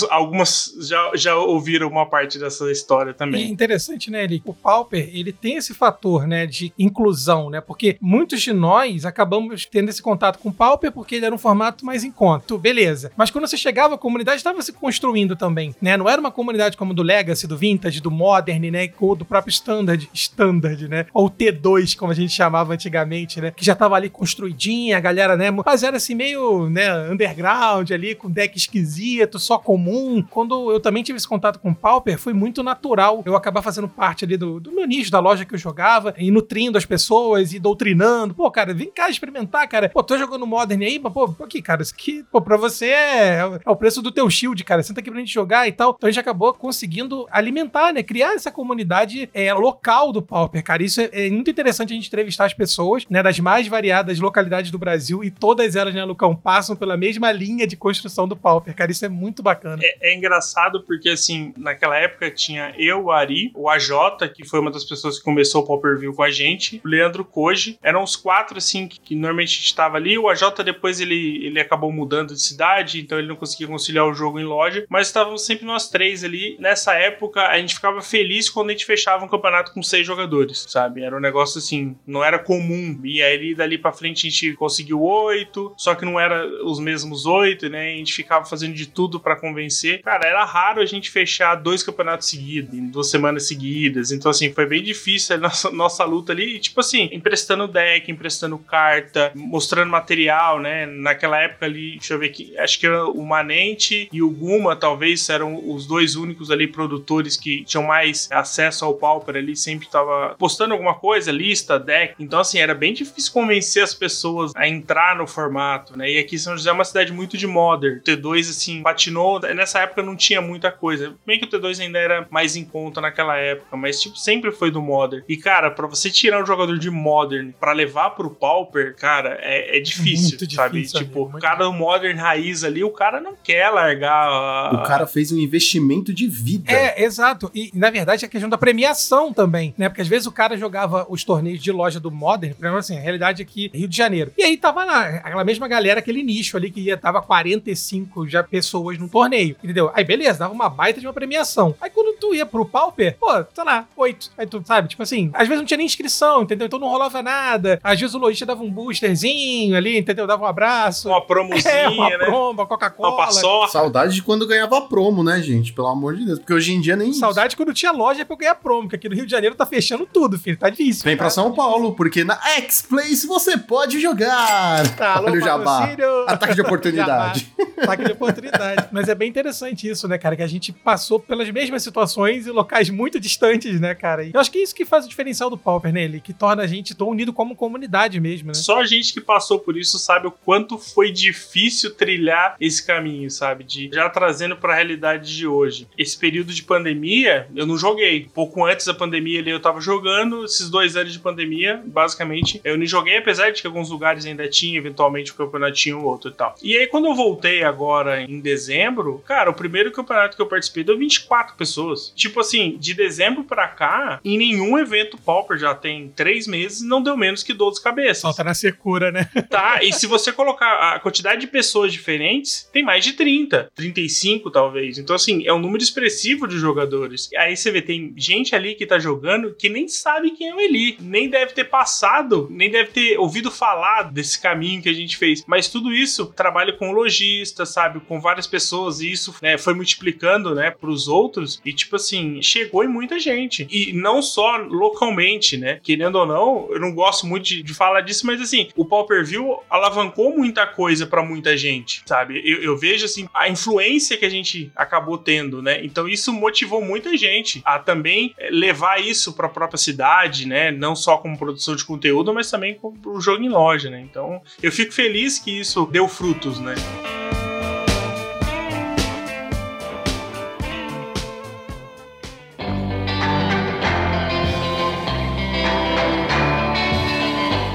algumas já, já ouviram uma parte dessa história também. É interessante, né, Eli? O Pauper, ele tem esse fator, né, de inclusão, né? Porque muitos de nós acabamos tendo esse contato com o Pauper porque ele era um formato mais em conta. Beleza. Mas quando você chegava, a comunidade estava se construindo também, né? Não era uma comunidade como do Legacy, do Vintage, do Modern, né? Ou do próprio Standard, Standard, né? Ou T2, como a gente chamava antigamente, né? Que já tava ali construidinha, a galera, né? Mas era assim meio, né, underground ali, com deck esquisito, só comum. Quando eu também tive esse contato com o Pauper, foi muito natural eu acabar fazendo parte ali do, do meu nicho, da loja que eu jogava, e nutrindo as pessoas e doutrinando. Pô, cara, vem cá experimentar, cara. Pô, tô jogando Modern aí, mas, pô, aqui, cara, isso aqui, pô, pra você é, é o preço do teu shield, cara. Senta aqui pra gente jogar e tal. Então a gente acabou conseguindo alimentar, né? Criar essa comunidade é, local do Pauper, cara. Isso é, é, muito interessante a gente entrevistar as pessoas, né, das mais variadas localidades do Brasil e todas elas, né, Lucão, passam pela mesma linha de construção do Pauper, cara. Isso é muito bacana. É, é engraçado porque, assim, naquela época tinha eu, o Ari, o AJ, que foi uma das pessoas que começou o Pauper View com a gente, o Leandro Koji. Eram os quatro, assim, que, que normalmente a gente estava ali. O AJ depois ele, ele acabou mudando de cidade, então ele não conseguia conciliar o jogo em loja, mas estávamos sempre nós três ali. Nessa época, a gente ficava feliz quando a gente fechava um campeonato com seis jogadores, sabe? Era um negócio assim, não era comum. E aí dali pra frente a gente conseguiu oito, só que não era os mesmos oito, né? A gente ficava fazendo de tudo para convencer. Cara, era raro a gente fechar dois campeonatos seguidos, em duas semanas seguidas. Então, assim, foi bem difícil a nossa, nossa luta ali. E, tipo assim, emprestando deck, emprestando carta, mostrando material, né? Naquela época ali, deixa eu ver aqui, acho que o Manente e o Guma talvez eram os dois únicos ali produtores que tinham mais acesso ao Pauper ali, sempre tava postando alguma coisa, lista, deck. Então, assim, era bem difícil convencer as pessoas a entrar no formato, né? E aqui São José é uma cidade muito de modern. O T2, assim, patinou. Nessa época não tinha muita coisa. Bem que o T2 ainda era mais em conta naquela época, mas, tipo, sempre foi do modern. E, cara, para você tirar um jogador de modern para levar pro Pauper, cara, é, é difícil, muito sabe? Difícil, tipo, o cara do modern raiz ali, o cara não quer largar. A... O cara fez um investimento de vida. É, exato. E, na verdade, a questão da premiação também, né? Porque às vezes o cara jogava os torneios de loja do Modern, por exemplo, assim, a realidade aqui, Rio de Janeiro. E aí tava lá, aquela mesma galera, aquele nicho ali que ia, tava 45 já pessoas no torneio, entendeu? Aí beleza, dava uma baita de uma premiação. Aí quando tu ia pro Pauper, pô, sei lá, oito. Aí tu, sabe, tipo assim, às vezes não tinha nem inscrição, entendeu? Então não rolava nada. Às vezes o lojista dava um boosterzinho ali, entendeu? Dava um abraço. Uma promozinha, é, uma né? promo, uma Coca-Cola. Saudade de quando ganhava promo, né, gente? Pelo amor de Deus. Porque hoje em dia nem Saudade quando tinha loja pra eu ganhar promo, porque aqui no Rio de Janeiro tá fechando tudo, filho. Tá difícil. Vem pra São Paulo, porque na X-Place você pode jogar. Tá, alô, Olha o jabá. Ataque de oportunidade. Saque de oportunidade. Mas é bem interessante isso, né, cara? Que a gente passou pelas mesmas situações e locais muito distantes, né, cara? E eu acho que é isso que faz o diferencial do Pauper, né? Ele que torna a gente tão unido como comunidade mesmo, né? Só a gente que passou por isso sabe o quanto foi difícil trilhar esse caminho, sabe? De já trazendo pra realidade de hoje. Esse período de pandemia, eu não joguei. Pouco antes da pandemia ali eu tava jogando. Esses dois anos de pandemia, basicamente, eu nem joguei, apesar de que alguns lugares ainda tinha, eventualmente, o campeonato tinha um outro e tal. E aí, quando eu voltei agora em dezembro, cara, o primeiro campeonato que eu participei deu 24 pessoas. Tipo assim, de dezembro pra cá, em nenhum evento Pauper já tem três meses, não deu menos que 12 cabeças. Falta na secura, né? Tá, e se você colocar a quantidade de pessoas diferentes, tem mais de 30, 35 talvez. Então, assim, é um número expressivo de jogadores. Aí você vê, tem gente ali que tá jogando que nem sabe quem é o Eli, nem deve ter passado, nem deve ter ouvido falar desse caminho que a gente fez. Mas tudo isso, trabalho com lojista, sabe, com várias pessoas, e isso né, foi multiplicando, né, pros outros, e tipo assim, chegou em muita gente. E não só localmente, né, querendo ou não, eu não gosto muito de, de falar disso, mas assim, o Pau View alavancou muita coisa para muita gente, sabe? Eu, eu, vejo, assim, a influência que a gente acabou tendo, né? Então isso motivou muita gente a também eh, levar isso para a própria cidade, né? Não só como produção de conteúdo, mas também como o jogo em loja, né? Então eu fico feliz que isso deu frutos, né?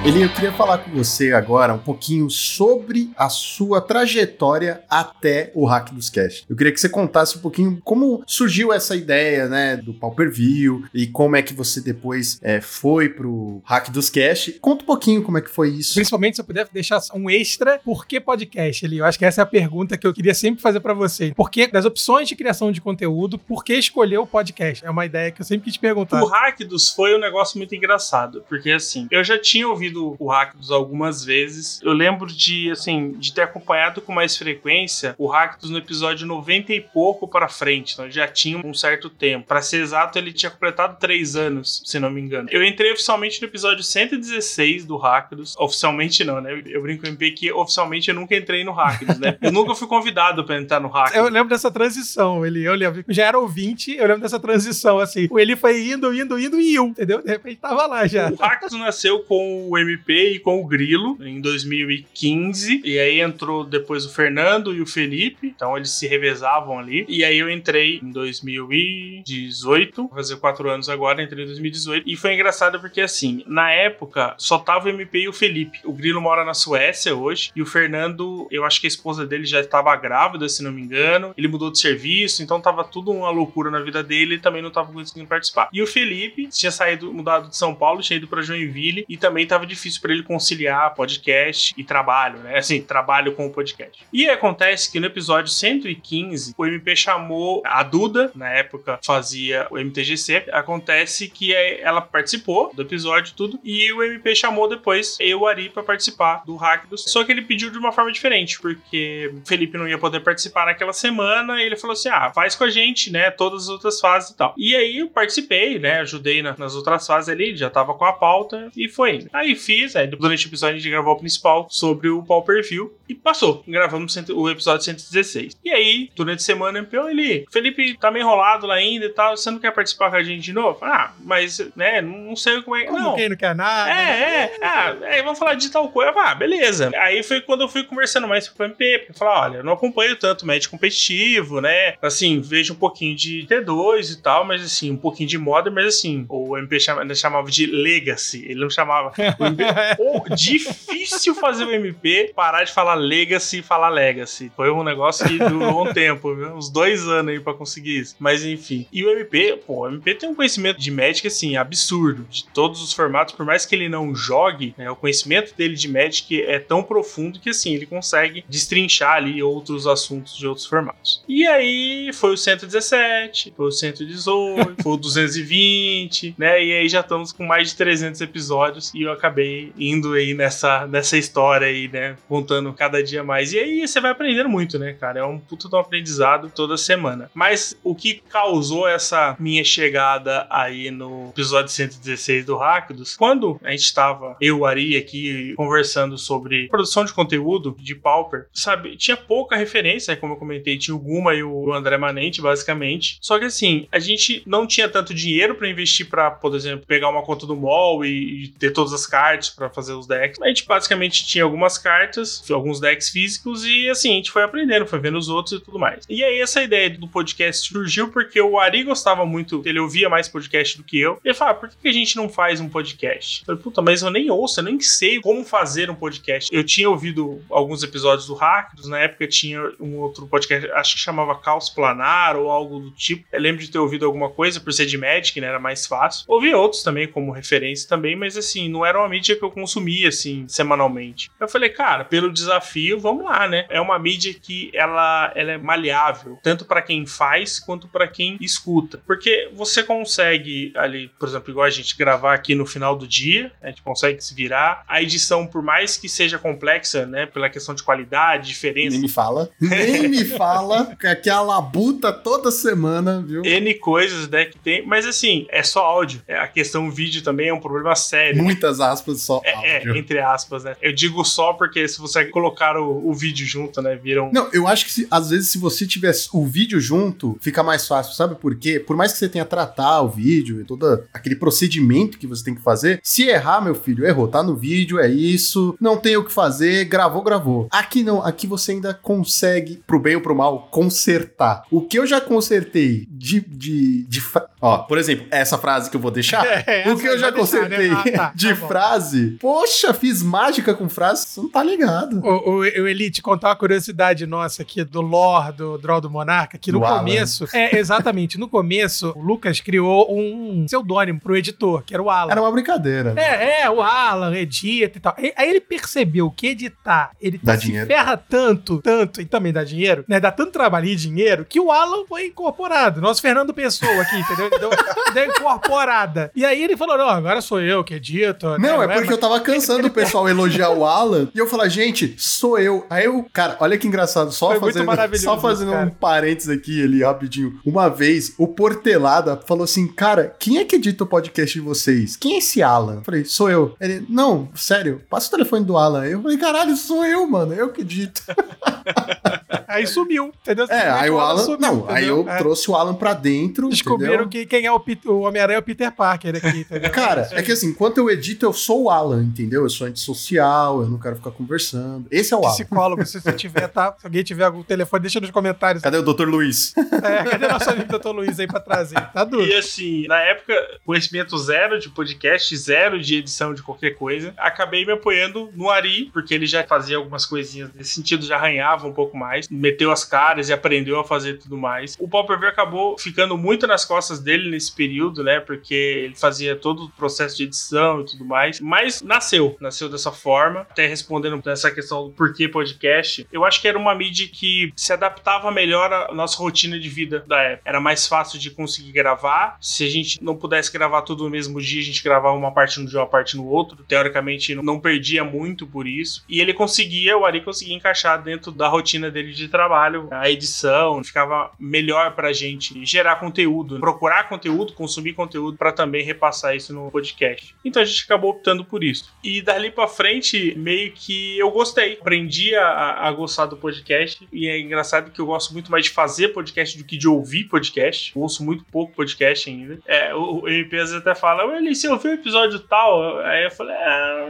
Eli, eu queria falar com você agora um pouquinho sobre a sua trajetória até o Hack dos Cash. Eu queria que você contasse um pouquinho como surgiu essa ideia, né, do pay-per-view e como é que você depois é, foi pro Hack dos Cash. Conta um pouquinho como é que foi isso. Principalmente se eu puder deixar um extra, por que podcast, Eli? Eu acho que essa é a pergunta que eu queria sempre fazer para você. Por que das opções de criação de conteúdo, por que escolher o podcast? É uma ideia que eu sempre quis te perguntar. O Hack dos foi um negócio muito engraçado, porque assim, eu já tinha ouvido ouvido o Hackdos algumas vezes. Eu lembro de, assim, de ter acompanhado com mais frequência o Hackdos no episódio 90 e pouco para frente. Então já tinha um certo tempo. Para ser exato, ele tinha completado três anos, se não me engano. Eu entrei oficialmente no episódio 116 do Hackdos. Oficialmente não, né? Eu brinco em MP que oficialmente eu nunca entrei no Hackdos, né? Eu nunca fui convidado para entrar no Hackdos. Eu lembro dessa transição, ele, eu lembro, já era ouvinte, eu lembro dessa transição, assim. O Eli foi indo, indo, indo e iu, entendeu? De repente tava lá já. O Hackdos nasceu com o MP e com o Grilo em 2015. E aí entrou depois o Fernando e o Felipe. Então eles se revezavam ali. E aí eu entrei em 2018. Vou fazer quatro anos agora, entrei em 2018. E foi engraçado porque, assim, na época só tava o MP e o Felipe. O Grilo mora na Suécia hoje. E o Fernando, eu acho que a esposa dele já estava grávida, se não me engano. Ele mudou de serviço, então tava tudo uma loucura na vida dele. Ele também não tava conseguindo participar. E o Felipe tinha saído, mudado de São Paulo, tinha ido pra Joinville. E também tava difícil para ele conciliar podcast e trabalho, né? Assim, trabalho com o podcast. E acontece que no episódio 115, o MP chamou a Duda, na época fazia o MTGC. Acontece que ela participou do episódio tudo e o MP chamou depois eu, o Ari, para participar do Hack dos. Só que ele pediu de uma forma diferente, porque o Felipe não ia poder participar naquela semana e ele falou assim: ah, faz com a gente, né? Todas as outras fases e tal. E aí eu participei, né? Ajudei nas outras fases ali, já tava com a pauta e foi. Aí fiz, aí durante o episódio a gente gravou o principal sobre o Paul Perfil e passou. Gravamos o episódio 116. E aí, durante a semana, eu ele, Felipe tá meio enrolado lá ainda e tal, você não quer participar com a gente de novo? Ah, mas, né, não sei como é. Como não. quem não quer nada? É, é. Ah, é, vamos falar de tal coisa. Ah, beleza. Aí foi quando eu fui conversando mais com o MP, pra falar, olha, eu não acompanho tanto médio competitivo, né? Assim, vejo um pouquinho de T2 e tal, mas assim, um pouquinho de moda, mas assim, o MP chama, chamava de Legacy, ele não chamava. MP, difícil fazer o MP parar de falar Legacy e falar Legacy. Foi um negócio que durou um tempo, viu? uns dois anos aí pra conseguir isso. Mas enfim. E o MP, pô, o MP tem um conhecimento de Magic, assim, absurdo. De todos os formatos, por mais que ele não jogue, né, o conhecimento dele de Magic é tão profundo que, assim, ele consegue destrinchar ali outros assuntos de outros formatos. E aí foi o 117, foi o 118, foi o 220, né? E aí já estamos com mais de 300 episódios e eu acabei indo aí nessa, nessa história aí, né? Contando cada dia mais. E aí você vai aprendendo muito, né, cara? É um puta de um aprendizado toda semana. Mas o que causou essa minha chegada aí no episódio 116 do Rápidos, quando a gente tava, eu, Ari, aqui conversando sobre produção de conteúdo de Pauper, sabe? Tinha pouca referência, como eu comentei, tinha o Guma e o André Manente, basicamente. Só que assim, a gente não tinha tanto dinheiro para investir para, por exemplo, pegar uma conta do mall e, e ter todas as cartas para fazer os decks. A gente basicamente tinha algumas cartas, alguns decks físicos e assim, a gente foi aprendendo, foi vendo os outros e tudo mais. E aí essa ideia do podcast surgiu porque o Ari gostava muito, ele ouvia mais podcast do que eu. Ele falava, ah, por que a gente não faz um podcast? Eu falei, puta, mas eu nem ouço, eu nem sei como fazer um podcast. Eu tinha ouvido alguns episódios do Hackers, na época tinha um outro podcast, acho que chamava Caos Planar ou algo do tipo. Eu lembro de ter ouvido alguma coisa por ser de Magic, né? Era mais fácil. Ouvi outros também como referência também, mas assim, não era uma mídia que eu consumia assim semanalmente. Eu falei, cara, pelo desafio, vamos lá, né? É uma mídia que ela, ela é maleável, tanto para quem faz quanto para quem escuta. Porque você consegue ali, por exemplo, igual a gente gravar aqui no final do dia, a gente consegue se virar. A edição, por mais que seja complexa, né, pela questão de qualidade, diferença. Nem me fala. Nem me fala que aquela labuta toda semana, viu? N coisas, né, que tem. Mas assim, é só áudio. É, a questão vídeo também é um problema sério. Muitas aspas só é, áudio. É, entre aspas, né? Eu digo só porque se você colocar o, o vídeo junto, né, viram. Não, eu acho que se, às vezes se você tivesse o vídeo junto, fica mais fácil, sabe por quê? Por mais que você tenha tratar o vídeo e todo aquele procedimento que você tem que fazer, se errar, meu filho, errou, tá no vídeo, é isso, não tem o que fazer, gravou, gravou. Aqui não, aqui você ainda consegue, pro bem ou pro mal, consertar. O que eu já consertei de. de, de fra... Ó, por exemplo, essa frase que eu vou deixar, É, o que eu já consertei deixar, né? Ah, tá, de tá bom. Frase, poxa, fiz mágica com frase, você não tá ligado. O, o, o Elite, contar uma curiosidade nossa aqui do lore do Draw do Monarca, que no começo. É, exatamente. No começo, o Lucas criou um pseudônimo pro editor, que era o Alan. Era uma brincadeira. né? É, é, o Alan edita e tal. Aí ele percebeu que editar, ele Dá se dinheiro. ferra tanto, tanto, e também dá dinheiro, né? Dá tanto trabalho e dinheiro, que o Alan foi incorporado. Nosso Fernando Pessoa aqui, entendeu? Deu, deu incorporada. E aí ele falou: não, agora sou eu que edito. né? É porque eu tava cansando o pessoal elogiar o Alan e eu falar, gente, sou eu. Aí eu, cara, olha que engraçado, só Foi fazendo, só fazendo cara. um parênteses aqui ali rapidinho. Uma vez, o Portelada falou assim, cara, quem é que edita o podcast de vocês? Quem é esse Alan? Eu falei, sou eu. Ele, não, sério, passa o telefone do Alan. Eu falei, caralho, sou eu, mano, eu que edito. Aí sumiu, entendeu? É, aí o Alan, sumiu, não, aí eu entendeu? É. trouxe o Alan pra dentro, Descobriram entendeu? que quem é o, o Homem-Aranha é o Peter Parker aqui, entendeu? Cara, é que assim, enquanto eu edito, eu sou o Alan, entendeu? Eu sou antissocial, eu não quero ficar conversando. Esse é o Alan. Psicólogo, se você tiver, tá? Se alguém tiver algum telefone, deixa nos comentários. Cadê o Dr. Luiz? É, cadê nosso amigo Dr. Luiz aí pra trazer? Tá duro. E assim, na época, conhecimento zero de podcast, zero de edição de qualquer coisa, acabei me apoiando no Ari, porque ele já fazia algumas coisinhas nesse sentido, já arranhava um pouco mais, meteu as caras e aprendeu a fazer tudo mais. O Pauper acabou ficando muito nas costas dele nesse período, né? Porque ele fazia todo o processo de edição e tudo mais. Mas nasceu, nasceu dessa forma. Até respondendo essa questão do porquê podcast, eu acho que era uma mídia que se adaptava melhor à nossa rotina de vida da época. Era mais fácil de conseguir gravar. Se a gente não pudesse gravar tudo no mesmo dia, a gente gravava uma parte no dia, uma parte no outro. Teoricamente, não perdia muito por isso. E ele conseguia, o Ari conseguia encaixar dentro da rotina dele de trabalho, a edição, ficava melhor pra gente gerar conteúdo, procurar conteúdo, consumir conteúdo pra também repassar isso no podcast. Então a gente acabou optando por isso. E dali pra frente, meio que eu gostei. Aprendi a, a gostar do podcast. E é engraçado que eu gosto muito mais de fazer podcast do que de ouvir podcast. Eu ouço muito pouco podcast ainda. É, o, o MP às vezes até fala, ele você ouviu o episódio tal? Aí eu falei, ah,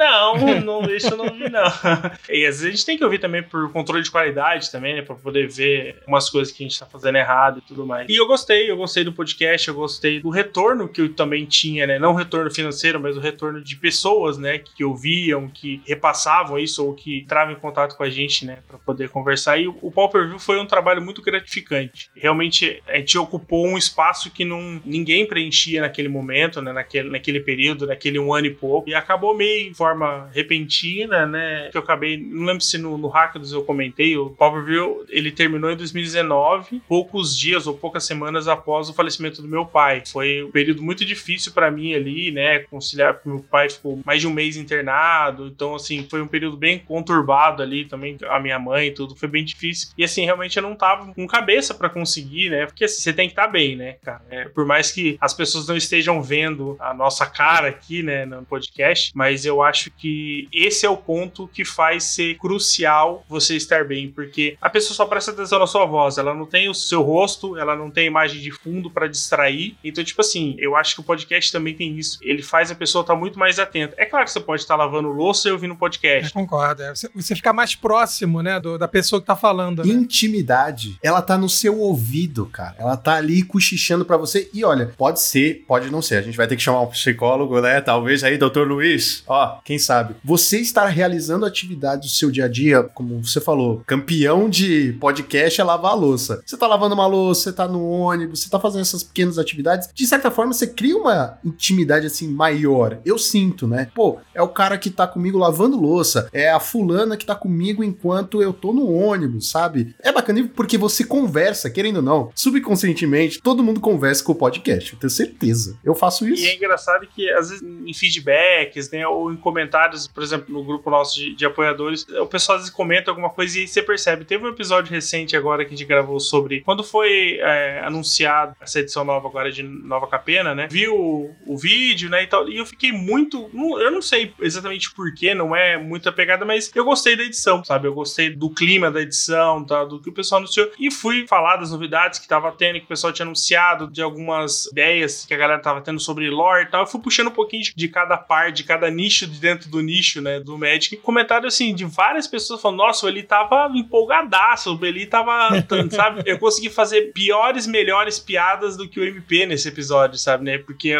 não, não, isso eu não vi, não. E às vezes a gente tem que ouvir também por controle de qualidade também, né? Pra poder ver umas coisas que a gente tá fazendo errado e tudo mais. E eu gostei, eu gostei do podcast, eu gostei do retorno que eu também tinha, né? Não o retorno financeiro, mas o retorno de pessoas, né? Que ouviam, que repassavam isso ou que entravam em contato com a gente, né? Pra poder conversar. E o Pauper View foi um trabalho muito gratificante. Realmente, a gente ocupou um espaço que não, ninguém preenchia naquele momento, né? Naquele, naquele período, naquele um ano e pouco. E acabou meio em forma repentina, né? Que eu acabei, não lembro se no, no Hackers eu comentei, o Powerview ele terminou em 2019, poucos dias ou poucas semanas após o falecimento do meu pai. Foi um período muito difícil para mim ali, né? Conciliar com meu pai ficou mais de um mês internado, então assim, foi um período bem conturbado ali também, a minha mãe e tudo, foi bem difícil. E assim, realmente eu não tava com cabeça para conseguir, né? Porque assim, você tem que estar tá bem, né, cara? É, por mais que as pessoas não estejam vendo a nossa cara aqui, né, no podcast, mas eu acho que esse é o ponto que faz ser crucial você estar bem, porque a pessoa só presta atenção na sua voz, ela não tem o seu rosto, ela não tem imagem de fundo para distrair. Então, tipo assim, eu acho que o podcast também tem isso. Ele faz a pessoa estar tá muito mais atenta. É claro que você pode estar tá lavando louça e ouvindo podcast. Eu concordo. É. Você, você fica mais próximo, né, do, da pessoa que tá falando. Né? Intimidade, ela tá no seu ouvido, cara. Ela tá ali cochichando para você. E olha, pode ser, pode não ser. A gente vai ter que chamar um psicólogo, né? Talvez aí, doutor Luiz. Ó, quem sabe. Você está realizando atividades do seu dia a dia, como você falou, campeão de podcast é lavar a louça. Você tá lavando uma louça, você tá no ônibus, você tá fazendo essas pequenas atividades. De certa forma, você cria uma intimidade assim maior. Eu sinto, né? Pô, é o cara que tá comigo lavando louça, é a fulana que tá comigo enquanto eu tô no ônibus, sabe? É bacana porque você conversa, querendo ou não, subconscientemente, todo mundo conversa com o podcast, eu tenho certeza. Eu faço isso. E é engraçado que, às vezes, em feedbacks, né, ou em comentários, por exemplo, no grupo nosso de, de apoiadores, o pessoal às vezes comenta alguma coisa e você percebe. Teve um episódio recente agora que a gente gravou sobre quando foi é, anunciado essa edição nova agora de Nova Capena, né? Viu o, o vídeo, né, e tal, e eu fiquei muito, eu não sei exatamente porquê, não é muita pegada, mas eu gostei da edição, sabe? Eu gostei do clima da edição, tá? Do que o pessoal anunciou. E fui falar das novidades que tava tendo, que o pessoal tinha anunciado, de algumas ideias que a galera tava tendo sobre lore e tal. Eu fui puxando um pouquinho de, de cada parte, de cada nicho de dentro do nicho, né? Do Magic. Comentário assim, de várias pessoas falando: nossa, ele tava empolgadaço, o Eli tava, sabe? Eu consegui fazer piores, melhores piadas do que o MP nesse episódio, sabe, né? Porque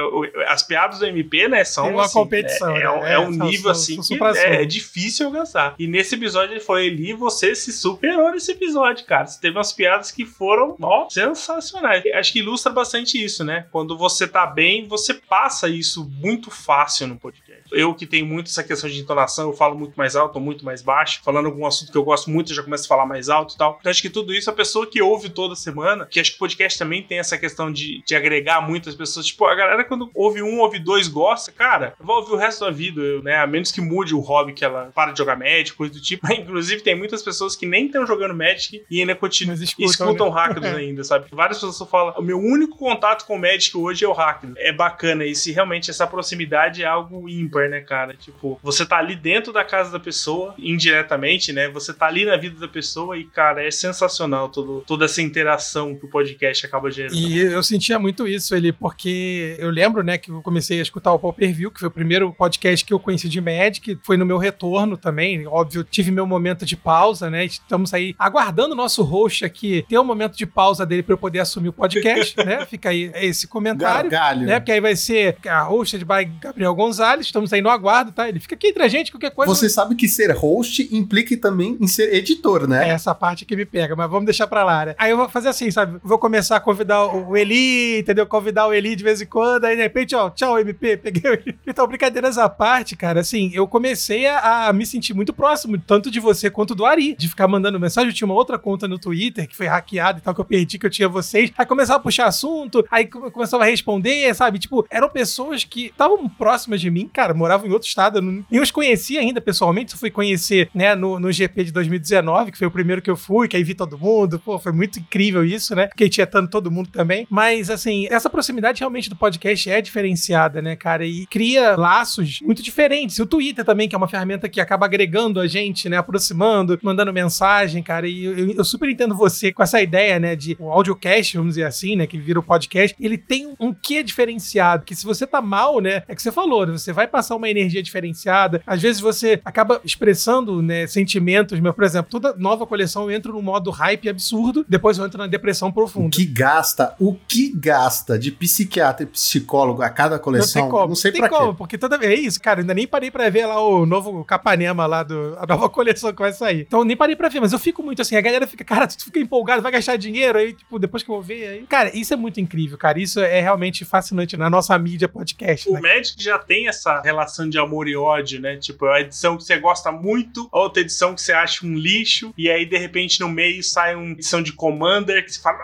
as piadas do MP, né, são. Uma assim, competição. É, né? é, é um nível assim que é, é, difícil alcançar. E nesse episódio ele foi Eli, você se superou nesse episódio, cara. Você teve umas piadas que foram, ó, sensacionais. Acho que ilustra bastante isso, né? Quando você tá bem, você passa isso muito fácil no podcast. Eu que tenho muito essa questão de entonação, eu falo muito mais alto muito mais baixo. Falando algum assunto que eu gosto muito, eu já começo a falar mais alto e tal. Então acho que tudo isso, a pessoa que ouve toda semana, que acho que o podcast também tem essa questão de, de agregar muitas pessoas. Tipo, a galera quando ouve um, ouve dois, gosta, cara, vai ouvir o resto da vida, eu, né? A menos que mude o hobby que ela para de jogar Magic, coisa do tipo. Inclusive, tem muitas pessoas que nem estão jogando Magic e ainda continuam, escutam, escutam né? hackers ainda, sabe? Várias pessoas falam, o meu único contato com o Magic hoje é o hacker. É bacana, e se realmente essa proximidade é algo ímpar, né, cara? Tipo, você tá ali dentro da casa da pessoa, indiretamente, né? Você tá ali na vida da pessoa e, cara, é sensacional todo, toda essa interação que o podcast acaba gerando. E eu sentia muito isso, ele, porque eu lembro, né, que eu comecei a escutar o Paul Per View, que foi o primeiro podcast que eu conheci de Magic, foi no meu retorno também. Óbvio, tive meu momento de pausa, né? Estamos aí aguardando o nosso host aqui ter um momento de pausa dele para eu poder assumir o podcast, né? Fica aí esse comentário. Gargalho. Né? Porque aí vai ser a host by Gabriel Gonzalez. Estamos aí no aguardo, tá? Ele fica aqui entre a gente, qualquer coisa. Você sabe que ser host implica também em ser editor, né? É essa parte que me pega, mas vamos deixar pra lá, né? Aí eu vou fazer assim, sabe? Vou começar a convidar o Eli, entendeu? Convidar o Eli de vez em quando, aí de repente, ó, tchau, MP, peguei o. Então, brincadeiras à parte, cara, assim, eu comecei a, a me sentir muito próximo, tanto de você quanto do Ari, de ficar mandando mensagem. Eu tinha uma outra conta no Twitter que foi hackeada e tal, que eu perdi, que eu tinha vocês. Aí começava a puxar assunto, aí começava a responder, sabe? Tipo, eram pessoas que estavam próximas de mim, cara, moravam em outro estado, eu não, nem os conhecia ainda pessoalmente, só fui conhecer, né, no, no GP de 2019, que foi o primeiro que eu fui, que aí vi todo mundo, pô, foi muito incrível isso, né? Porque tinha tanto todo mundo também. Mas, assim, essa proximidade realmente do podcast é diferenciada, né, cara? E cria laços muito diferentes. E o Twitter também, que é uma ferramenta que acaba agregando a gente, né, aproximando, mandando mensagem, cara. E eu, eu super entendo você com essa ideia, né, de o audiocast, vamos dizer assim, né, que vira o podcast, ele tem um quê diferenciado, que se você tá mal, né, é que você falou, né, você vai passar uma energia diferenciada, às vezes você acaba expressando, né, sentimentos, mas, por exemplo, toda nova coleção eu entro no modo hype absurdo, depois eu entro na depressão profunda. O que gasta, o que gasta de psiquiatra e psicólogo a cada coleção, não, não sei tem pra como, quê. porque toda vez, é isso, cara, ainda nem parei pra ver lá o novo Capanema lá, do, a nova coleção que vai sair. Então nem parei pra ver, mas eu fico muito assim, a galera fica, cara, tu fica empolgado, vai gastar dinheiro, aí, tipo, depois que eu vou ver, aí... Cara, isso é muito incrível, cara, isso é realmente fascinante na nossa mídia podcast, O né? Magic já tem essa relação de amor amor e ódio, né? Tipo, é a edição que você gosta muito, a outra edição que você acha um lixo, e aí de repente no meio sai uma edição de Commander que você fala,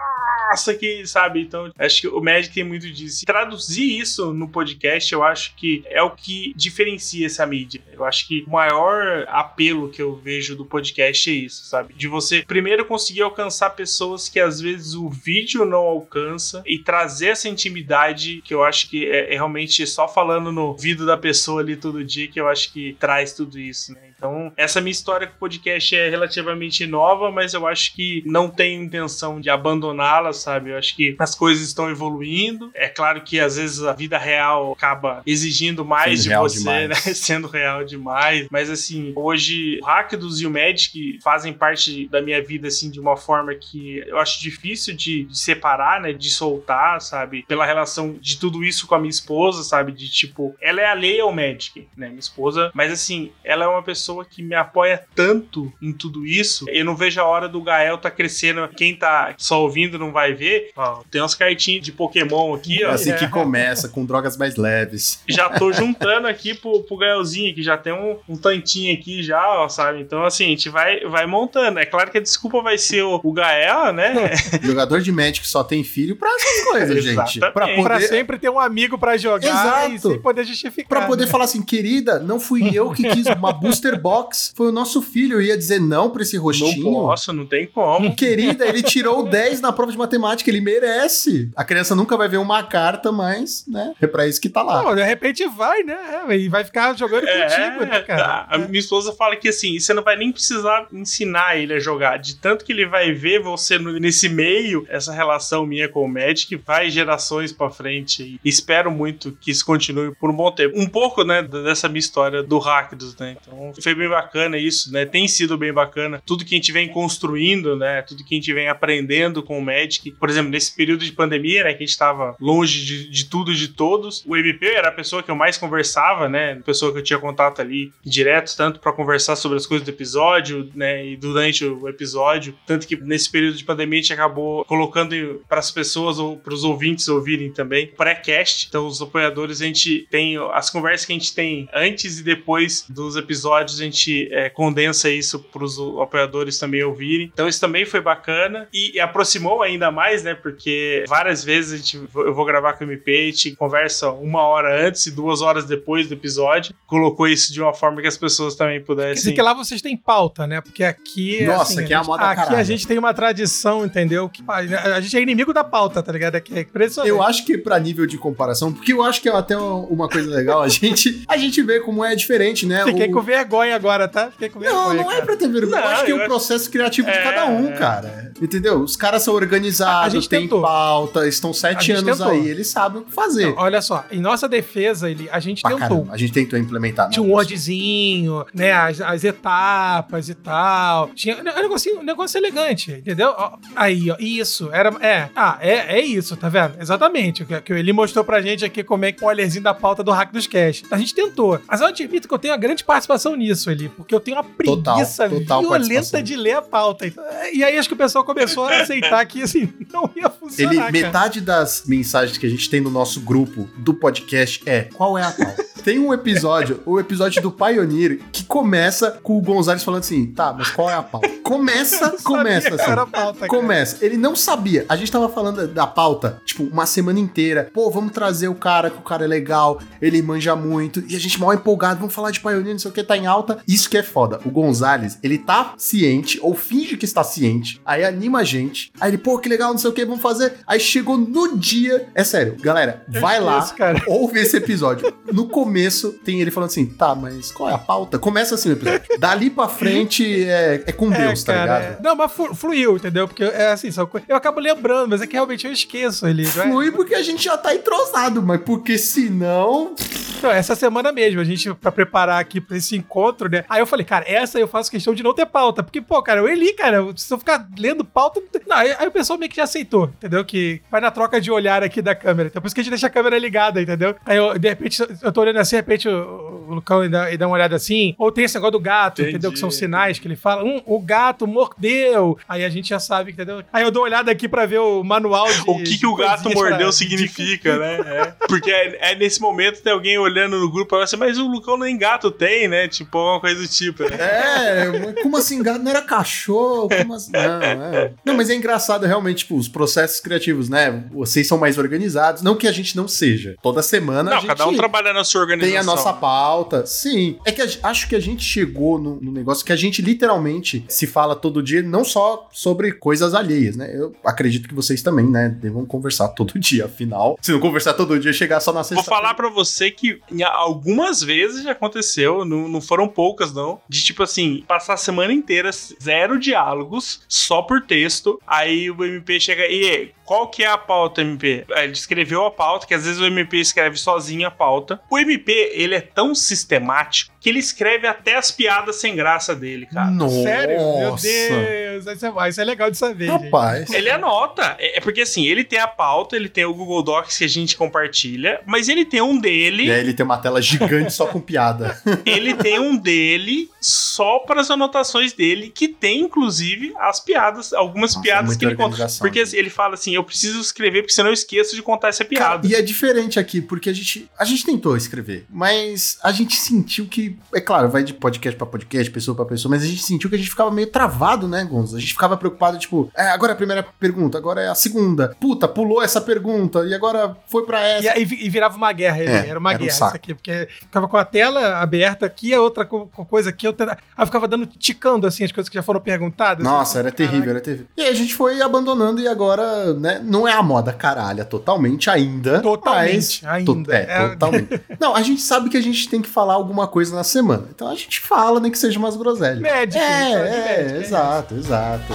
nossa, que sabe? Então, acho que o Magic tem muito disso. Traduzir isso no podcast, eu acho que é o que diferencia essa mídia. Eu acho que o maior apelo que eu vejo do podcast é isso, sabe? De você primeiro conseguir alcançar pessoas que às vezes o vídeo não alcança e trazer essa intimidade que eu acho que é, é realmente só falando no ouvido da pessoa ali todo dia que eu acho que traz tudo isso, né? Então, essa minha história com o podcast é relativamente nova, mas eu acho que não tenho intenção de abandoná-la, sabe? Eu acho que as coisas estão evoluindo. É claro que às vezes a vida real acaba exigindo mais Sendo de real você, demais. né? Sendo real demais. Mas assim, hoje o Hackdos e o Magic fazem parte da minha vida assim de uma forma que eu acho difícil de, de separar, né? De soltar, sabe? Pela relação de tudo isso com a minha esposa, sabe? De tipo, ela é alheia ao Magic, né? Minha esposa, mas assim, ela é uma pessoa que me apoia tanto em tudo isso. Eu não vejo a hora do Gael tá crescendo. Quem tá só ouvindo não vai ver. Ó, tem umas cartinhas de Pokémon aqui, É ó. assim que começa, com drogas mais leves. Já tô juntando aqui pro, pro Gaelzinho, que já tem um, um tantinho aqui já, ó, sabe? Então, assim, a gente vai, vai montando. É claro que a desculpa vai ser o, o Gael, né? Jogador de Magic só tem filho pra essas coisas, gente. Pra Exatamente. Pra poder, sempre ter um amigo pra jogar e Exato. sem poder justificar. pra poder né? falar assim, querida, não fui eu que quis uma booster box, foi o nosso filho. Eu ia dizer não pra esse Não rostinho. posso, não tem como. Querida, ele tirou 10 na prova de matemática, ele merece. A criança nunca vai ver uma carta, mas, né, é pra isso que tá lá. Não, de repente vai, né? É, E vai ficar jogando contigo, né, cara? a a minha esposa fala que assim, você não vai nem precisar ensinar ele a jogar, de tanto que ele vai ver você nesse meio, essa relação minha com o Magic vai gerações pra frente e espero muito que isso continue por um bom tempo. Um pouco, né, dessa minha história do Rakdos, né? Então, foi bem bacana isso, né? Tem sido bem bacana. Tudo que a gente vem construindo, né? Tudo que a gente vem aprendendo com o Magic. Por exemplo, nesse período de pandemia, né, que a gente tava longe de, de tudo e de todos, o MP era a pessoa que eu mais conversava, né? Pessoa que eu tinha contato ali direto, tanto pra conversar sobre as coisas do episódio, né? E durante o episódio. Tanto que nesse período de pandemia a gente acabou colocando para as pessoas ou para os ouvintes ouvirem também pré-cast. Então, os apoiadores, a gente tem as conversas que a gente tem antes e depois dos episódios, a gente é, condensa isso para os apoiadores também ouvirem. Então, isso também foi bacana e, e aproximou ainda mais, né? Porque várias vezes a gente, eu vou gravar com o MP, a gente conversa uma hora antes e duas horas depois do episódio. Colocou isso de uma forma que as pessoas também Quer pudessem. dizer que lá vocês têm pauta, né? Porque aqui. Nossa, assim, aqui é a moda Aqui caralho. a gente tem uma tradição, entendeu? Que a gente é inimigo da pauta, tá ligado? Aqui é impressionante. Eu acho que pra nível de comparação, porque eu acho que é até uma coisa legal, a gente, a gente vê como é diferente, né? Fiquei O- com vergonha agora, tá? Fiquei com vergonha. Não, não é cara. pra ter vergonha. eu Não, acho que é eu o acho- processo criativo de É, cada um, é. cara. Entendeu? Os caras são A organizados, gente têm tentou. pauta, estão A sete anos tentou. aí, eles sabem o que fazer. Não, olha só, em nossa defesa, ele, a gente Pra tentou. caramba, a gente tentou implementar. Tinha um né? wordzinho, né? As, as etapas e tal. Tinha um negocinho, um negócio elegante, entendeu? Aí, ó, isso. Era, é. Ah, é, é isso, tá vendo? Exatamente. O que, que ele mostrou pra gente aqui como é que o olharzinho da pauta do hack dos cash. A gente tentou. Mas eu admito que eu tenho uma grande participação nisso ali, porque eu tenho uma Total, preguiça total violenta participação. de ler a pauta. Então, E aí acho que o pessoal começou a aceitar que assim, não ia funcionar. Metade das mensagens que a gente tem no nosso grupo do podcast é qual é a pauta? Tem um episódio, o episódio do Pioneer, que começa com o Gonzalez falando assim, tá, mas qual é a pauta? Começa, começa assim. pauta. Começa. Ele não sabia. A gente tava falando da pauta, tipo, uma semana inteira. Pô, vamos trazer o cara, que o cara é legal, ele manja muito. E a gente mal empolgado, vamos falar de Pioneer, não sei o que, tá em alta. Isso que é foda. O Gonzalez, ele tá ciente, ou finge que está ciente. Aí anima a gente. Aí ele, pô, que legal, não sei o que, vamos fazer. Aí chegou no dia. É sério, galera, Eu vai lá. cara. Ouve esse episódio. No começo, tem ele falando assim: tá, mas qual é a pauta? Começa assim o episódio. Dali pra frente é, é com Deus, tá ligado? é. Não, mas flu- fluiu, entendeu? Porque é assim, só eu acabo lembrando, mas é que realmente eu esqueço ele. não é? Flui porque a gente já tá entrosado, mas porque senão. Então, essa semana mesmo, a gente, pra preparar aqui pra esse encontro, né? Aí eu falei, cara, essa eu faço questão de não ter pauta. Porque, pô, cara, eu li, cara, se eu ficar lendo pauta. Não, aí, aí o pessoal meio que já aceitou, entendeu? Que vai na troca de olhar aqui da câmera. Então, por isso que a gente deixa a câmera ligada, entendeu? Aí eu, de repente, eu tô olhando assim, de repente o, o Lucão e dá, e dá uma olhada assim. Ou tem esse negócio do gato, Entendi. entendeu? Que são sinais que ele fala. Hum, o gato mordeu. Aí a gente já sabe, entendeu? Aí eu dou uma olhada aqui pra ver o manual de. O que, que o gato mordeu pra- significa, né? É. Porque é, é nesse momento tem alguém olhando no grupo, assim, mas o Lucão nem gato tem, né? Tipo, uma coisa do tipo, né? É, como assim, gato não era cachorro? Como assim? Não, é. Não, mas é engraçado realmente, tipo, os processos criativos, né? Vocês são mais organizados. Não que a gente não seja. Toda semana Não, a gente cada um trabalha na sua organização. tem a nossa pauta. Sim. É que a- acho que a gente chegou no, no negócio que a gente literalmente se fala todo dia, não só sobre coisas alheias, né? Eu acredito que vocês também, né? Devam conversar todo dia. Afinal, se não conversar todo dia, chegar só na Vou sexta falar pra você que algumas vezes já aconteceu, não, não foram poucas não, de tipo assim, passar a semana inteira zero diálogos, só por texto, aí o MP chega e qual que é a pauta, MP? Ele escreveu a pauta, que às vezes o MP escreve sozinho a pauta. O MP, ele é tão sistemático que ele escreve até as piadas sem graça dele, cara. Nossa. Sério? Meu Deus. Isso é, isso é legal de saber, gente. Rapaz. Ele anota. É é porque assim, ele tem a pauta, ele tem o Google Docs que a gente compartilha, mas ele tem um dele. E aí ele tem uma tela gigante só com piada. ele tem um dele só para as anotações dele, que tem inclusive as piadas, algumas Nossa, é piadas muita que ele conta. Porque ele fala assim: eu preciso escrever, porque senão eu esqueço de contar essa Cara, piada. e é diferente aqui, porque a gente, a gente tentou escrever, mas a gente sentiu que, é claro, vai de podcast pra podcast, pessoa pra pessoa, mas a gente sentiu que a gente ficava meio travado, né, Gonzo? A gente ficava preocupado, tipo, é, agora é a primeira pergunta, agora é a segunda. Puta, pulou essa pergunta e agora foi pra essa. E e virava uma guerra, ele, É, era uma era um guerra saco. isso aqui, porque ficava com a tela aberta aqui, a outra co- co- coisa aqui, outra. Aí eu ficava dando, ticando assim as coisas que já foram perguntadas. Nossa, assim, era terrível, era terrível. E aí a gente foi abandonando e agora, né, não é a moda caralha totalmente ainda. Totalmente, mas- ainda. To- é, É. totalmente. Não, a gente sabe que a gente tem que falar alguma coisa na semana. Então a gente fala, nem que seja umas groselhas. Médico, É, fala de é, médico, é exato, exato.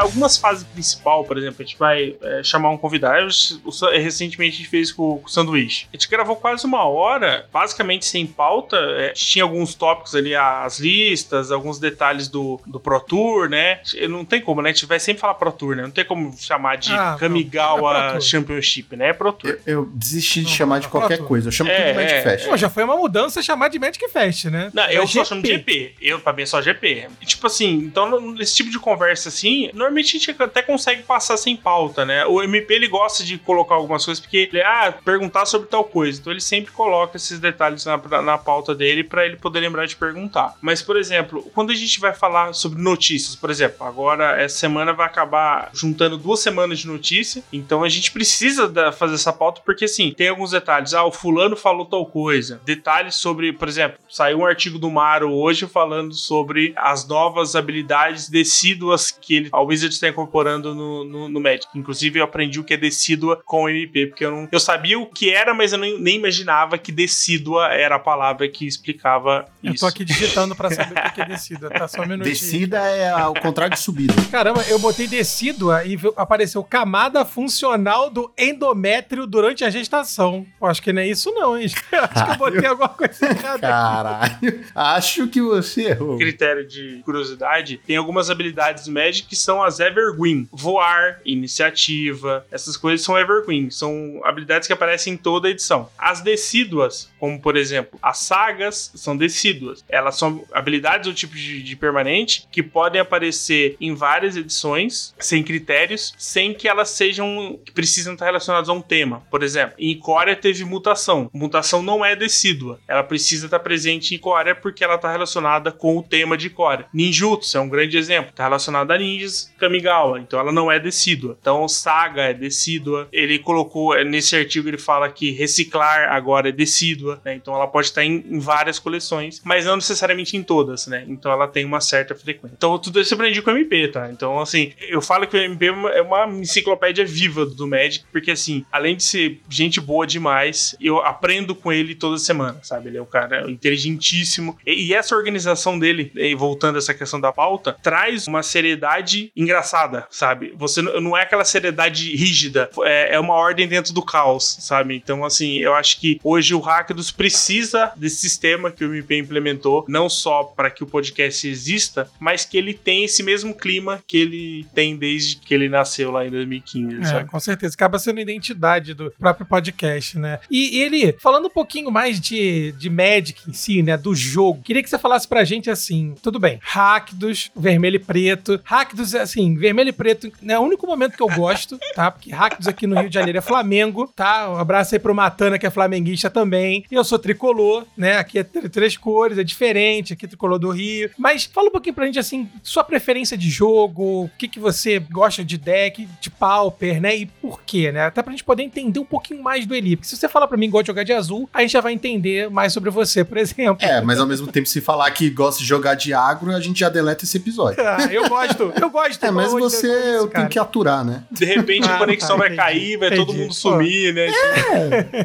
Algumas fases principal, por exemplo, a gente vai é, chamar um convidado. Sa- Recentemente a gente fez com, com o sanduíche. A gente gravou quase uma hora, basicamente sem pauta. é, tinha alguns tópicos ali, as listas, alguns detalhes do, do Pro Tour, né? Não tem como, né? A gente vai sempre falar Pro Tour, né? Não tem como chamar de Ah, não. É Kamigawa. Championship, né? É Pro Tour. Eu, eu desisti de Não, chamar não, de não, qualquer coisa. Eu chamo É, tudo de Magic é, Fest. Pô, já foi uma mudança chamar de Magic Fest, né? Não, eu É só chamo de GP. Eu, pra mim, é só GP. E, tipo assim, então, nesse tipo de conversa assim, normalmente a gente até consegue passar sem pauta, né? O MP, ele gosta de colocar algumas coisas, porque ele, ah, perguntar sobre tal coisa. Então, ele sempre coloca esses detalhes na, na pauta dele pra ele poder lembrar de perguntar. Mas, por exemplo, quando a gente vai falar sobre notícias, por exemplo, agora essa semana vai acabar juntando duas semanas de notícia, então a gente precisa da- fazer essa pauta, porque assim, tem alguns detalhes. Ah, o fulano falou tal coisa. Detalhes sobre, por exemplo, saiu um artigo do Maro hoje falando sobre as novas habilidades decíduas que ele, a Wizard está incorporando no, no, no Magic. Inclusive, eu aprendi o que é decídua com o MP, porque eu não. Eu sabia o que era, mas eu nem, nem imaginava que decídua era a palavra que explicava Eu isso. tô aqui digitando pra saber o que é decida, tá? Só um minutinho. Descida é ao contrário de subida. Caramba, eu botei decídua e apareceu camada funcional do endométrio durante a gestação. Pô, acho que não é isso não, hein? Acho que eu botei alguma coisa errada. Caralho. Acho que você errou. critério de curiosidade, tem algumas habilidades do Magic que são as Evergreen. Voar, iniciativa, essas coisas são Evergreen. São habilidades que aparecem em toda a edição. As decíduas, como por exemplo, as sagas, são decíduas. Elas são habilidades ou tipo de, de permanente que podem aparecer em várias edições, sem critérios, sem que elas sejam. que precisam estar relacionadas a um tema. Por exemplo, em Ikoria teve mutação. Mutação não é decídua. Ela precisa estar presente em Ikoria porque ela está relacionada com o tema de Ikoria. Ninjutsu é um grande exemplo. Está relacionada a ninjas Kamigawa. Então ela não é decídua. Então Saga é decídua. Ele colocou, eh, nesse artigo ele fala que reciclar agora é decídua. né? Então ela pode estar em, em várias coleções, mas não necessariamente em todas, né? Então ela tem uma certa frequência. Então tudo isso eu aprendi com o MP, tá? Então assim, eu falo que o MP é uma- é uma enciclopédia viva do Magic, porque assim, além de ser gente boa demais, eu aprendo com ele toda semana, sabe? Ele é um cara inteligentíssimo. E, e essa organização dele, voltando a essa questão da pauta, traz uma seriedade engraçada, sabe? Você não é aquela seriedade rígida, é, é uma ordem dentro do caos, sabe? Então, assim, eu acho que hoje o Hackdos precisa desse sistema que o MP implementou, não só para que o podcast exista, mas que ele tem esse mesmo clima que ele tem desde que ele nasceu lá em 2015, É, sabe? com certeza. Acaba sendo a identidade do próprio podcast, né? E, e ele, falando um pouquinho mais de, de Magic em si, né? Do jogo, queria que você falasse pra gente assim: tudo bem, Rakdos, vermelho e preto. Rakdos, assim, vermelho e preto é o único momento que eu gosto, tá? Porque Rakdos aqui no Rio de Janeiro é Flamengo, tá? Um abraço aí pro Matana, que é flamenguista também. E eu sou tricolor, né? Aqui é tr- três cores, é diferente, aqui é tricolor do Rio. Mas fala um pouquinho pra gente, assim, sua preferência de jogo, o que, que você gosta de deck, de pauper, né? E por quê, né? Até pra gente poder entender um pouquinho mais do Eli. Porque se você falar pra mim que gosta de jogar de azul, a gente já vai entender mais sobre você, por exemplo. É, mas ao mesmo tempo, se falar que gosta de jogar de agro, a gente já deleta esse episódio. Ah, eu gosto, eu gosto. É, mas você tenho que aturar, né? De repente a Ah, conexão tá, vai cair, vai todo mundo sumir, né?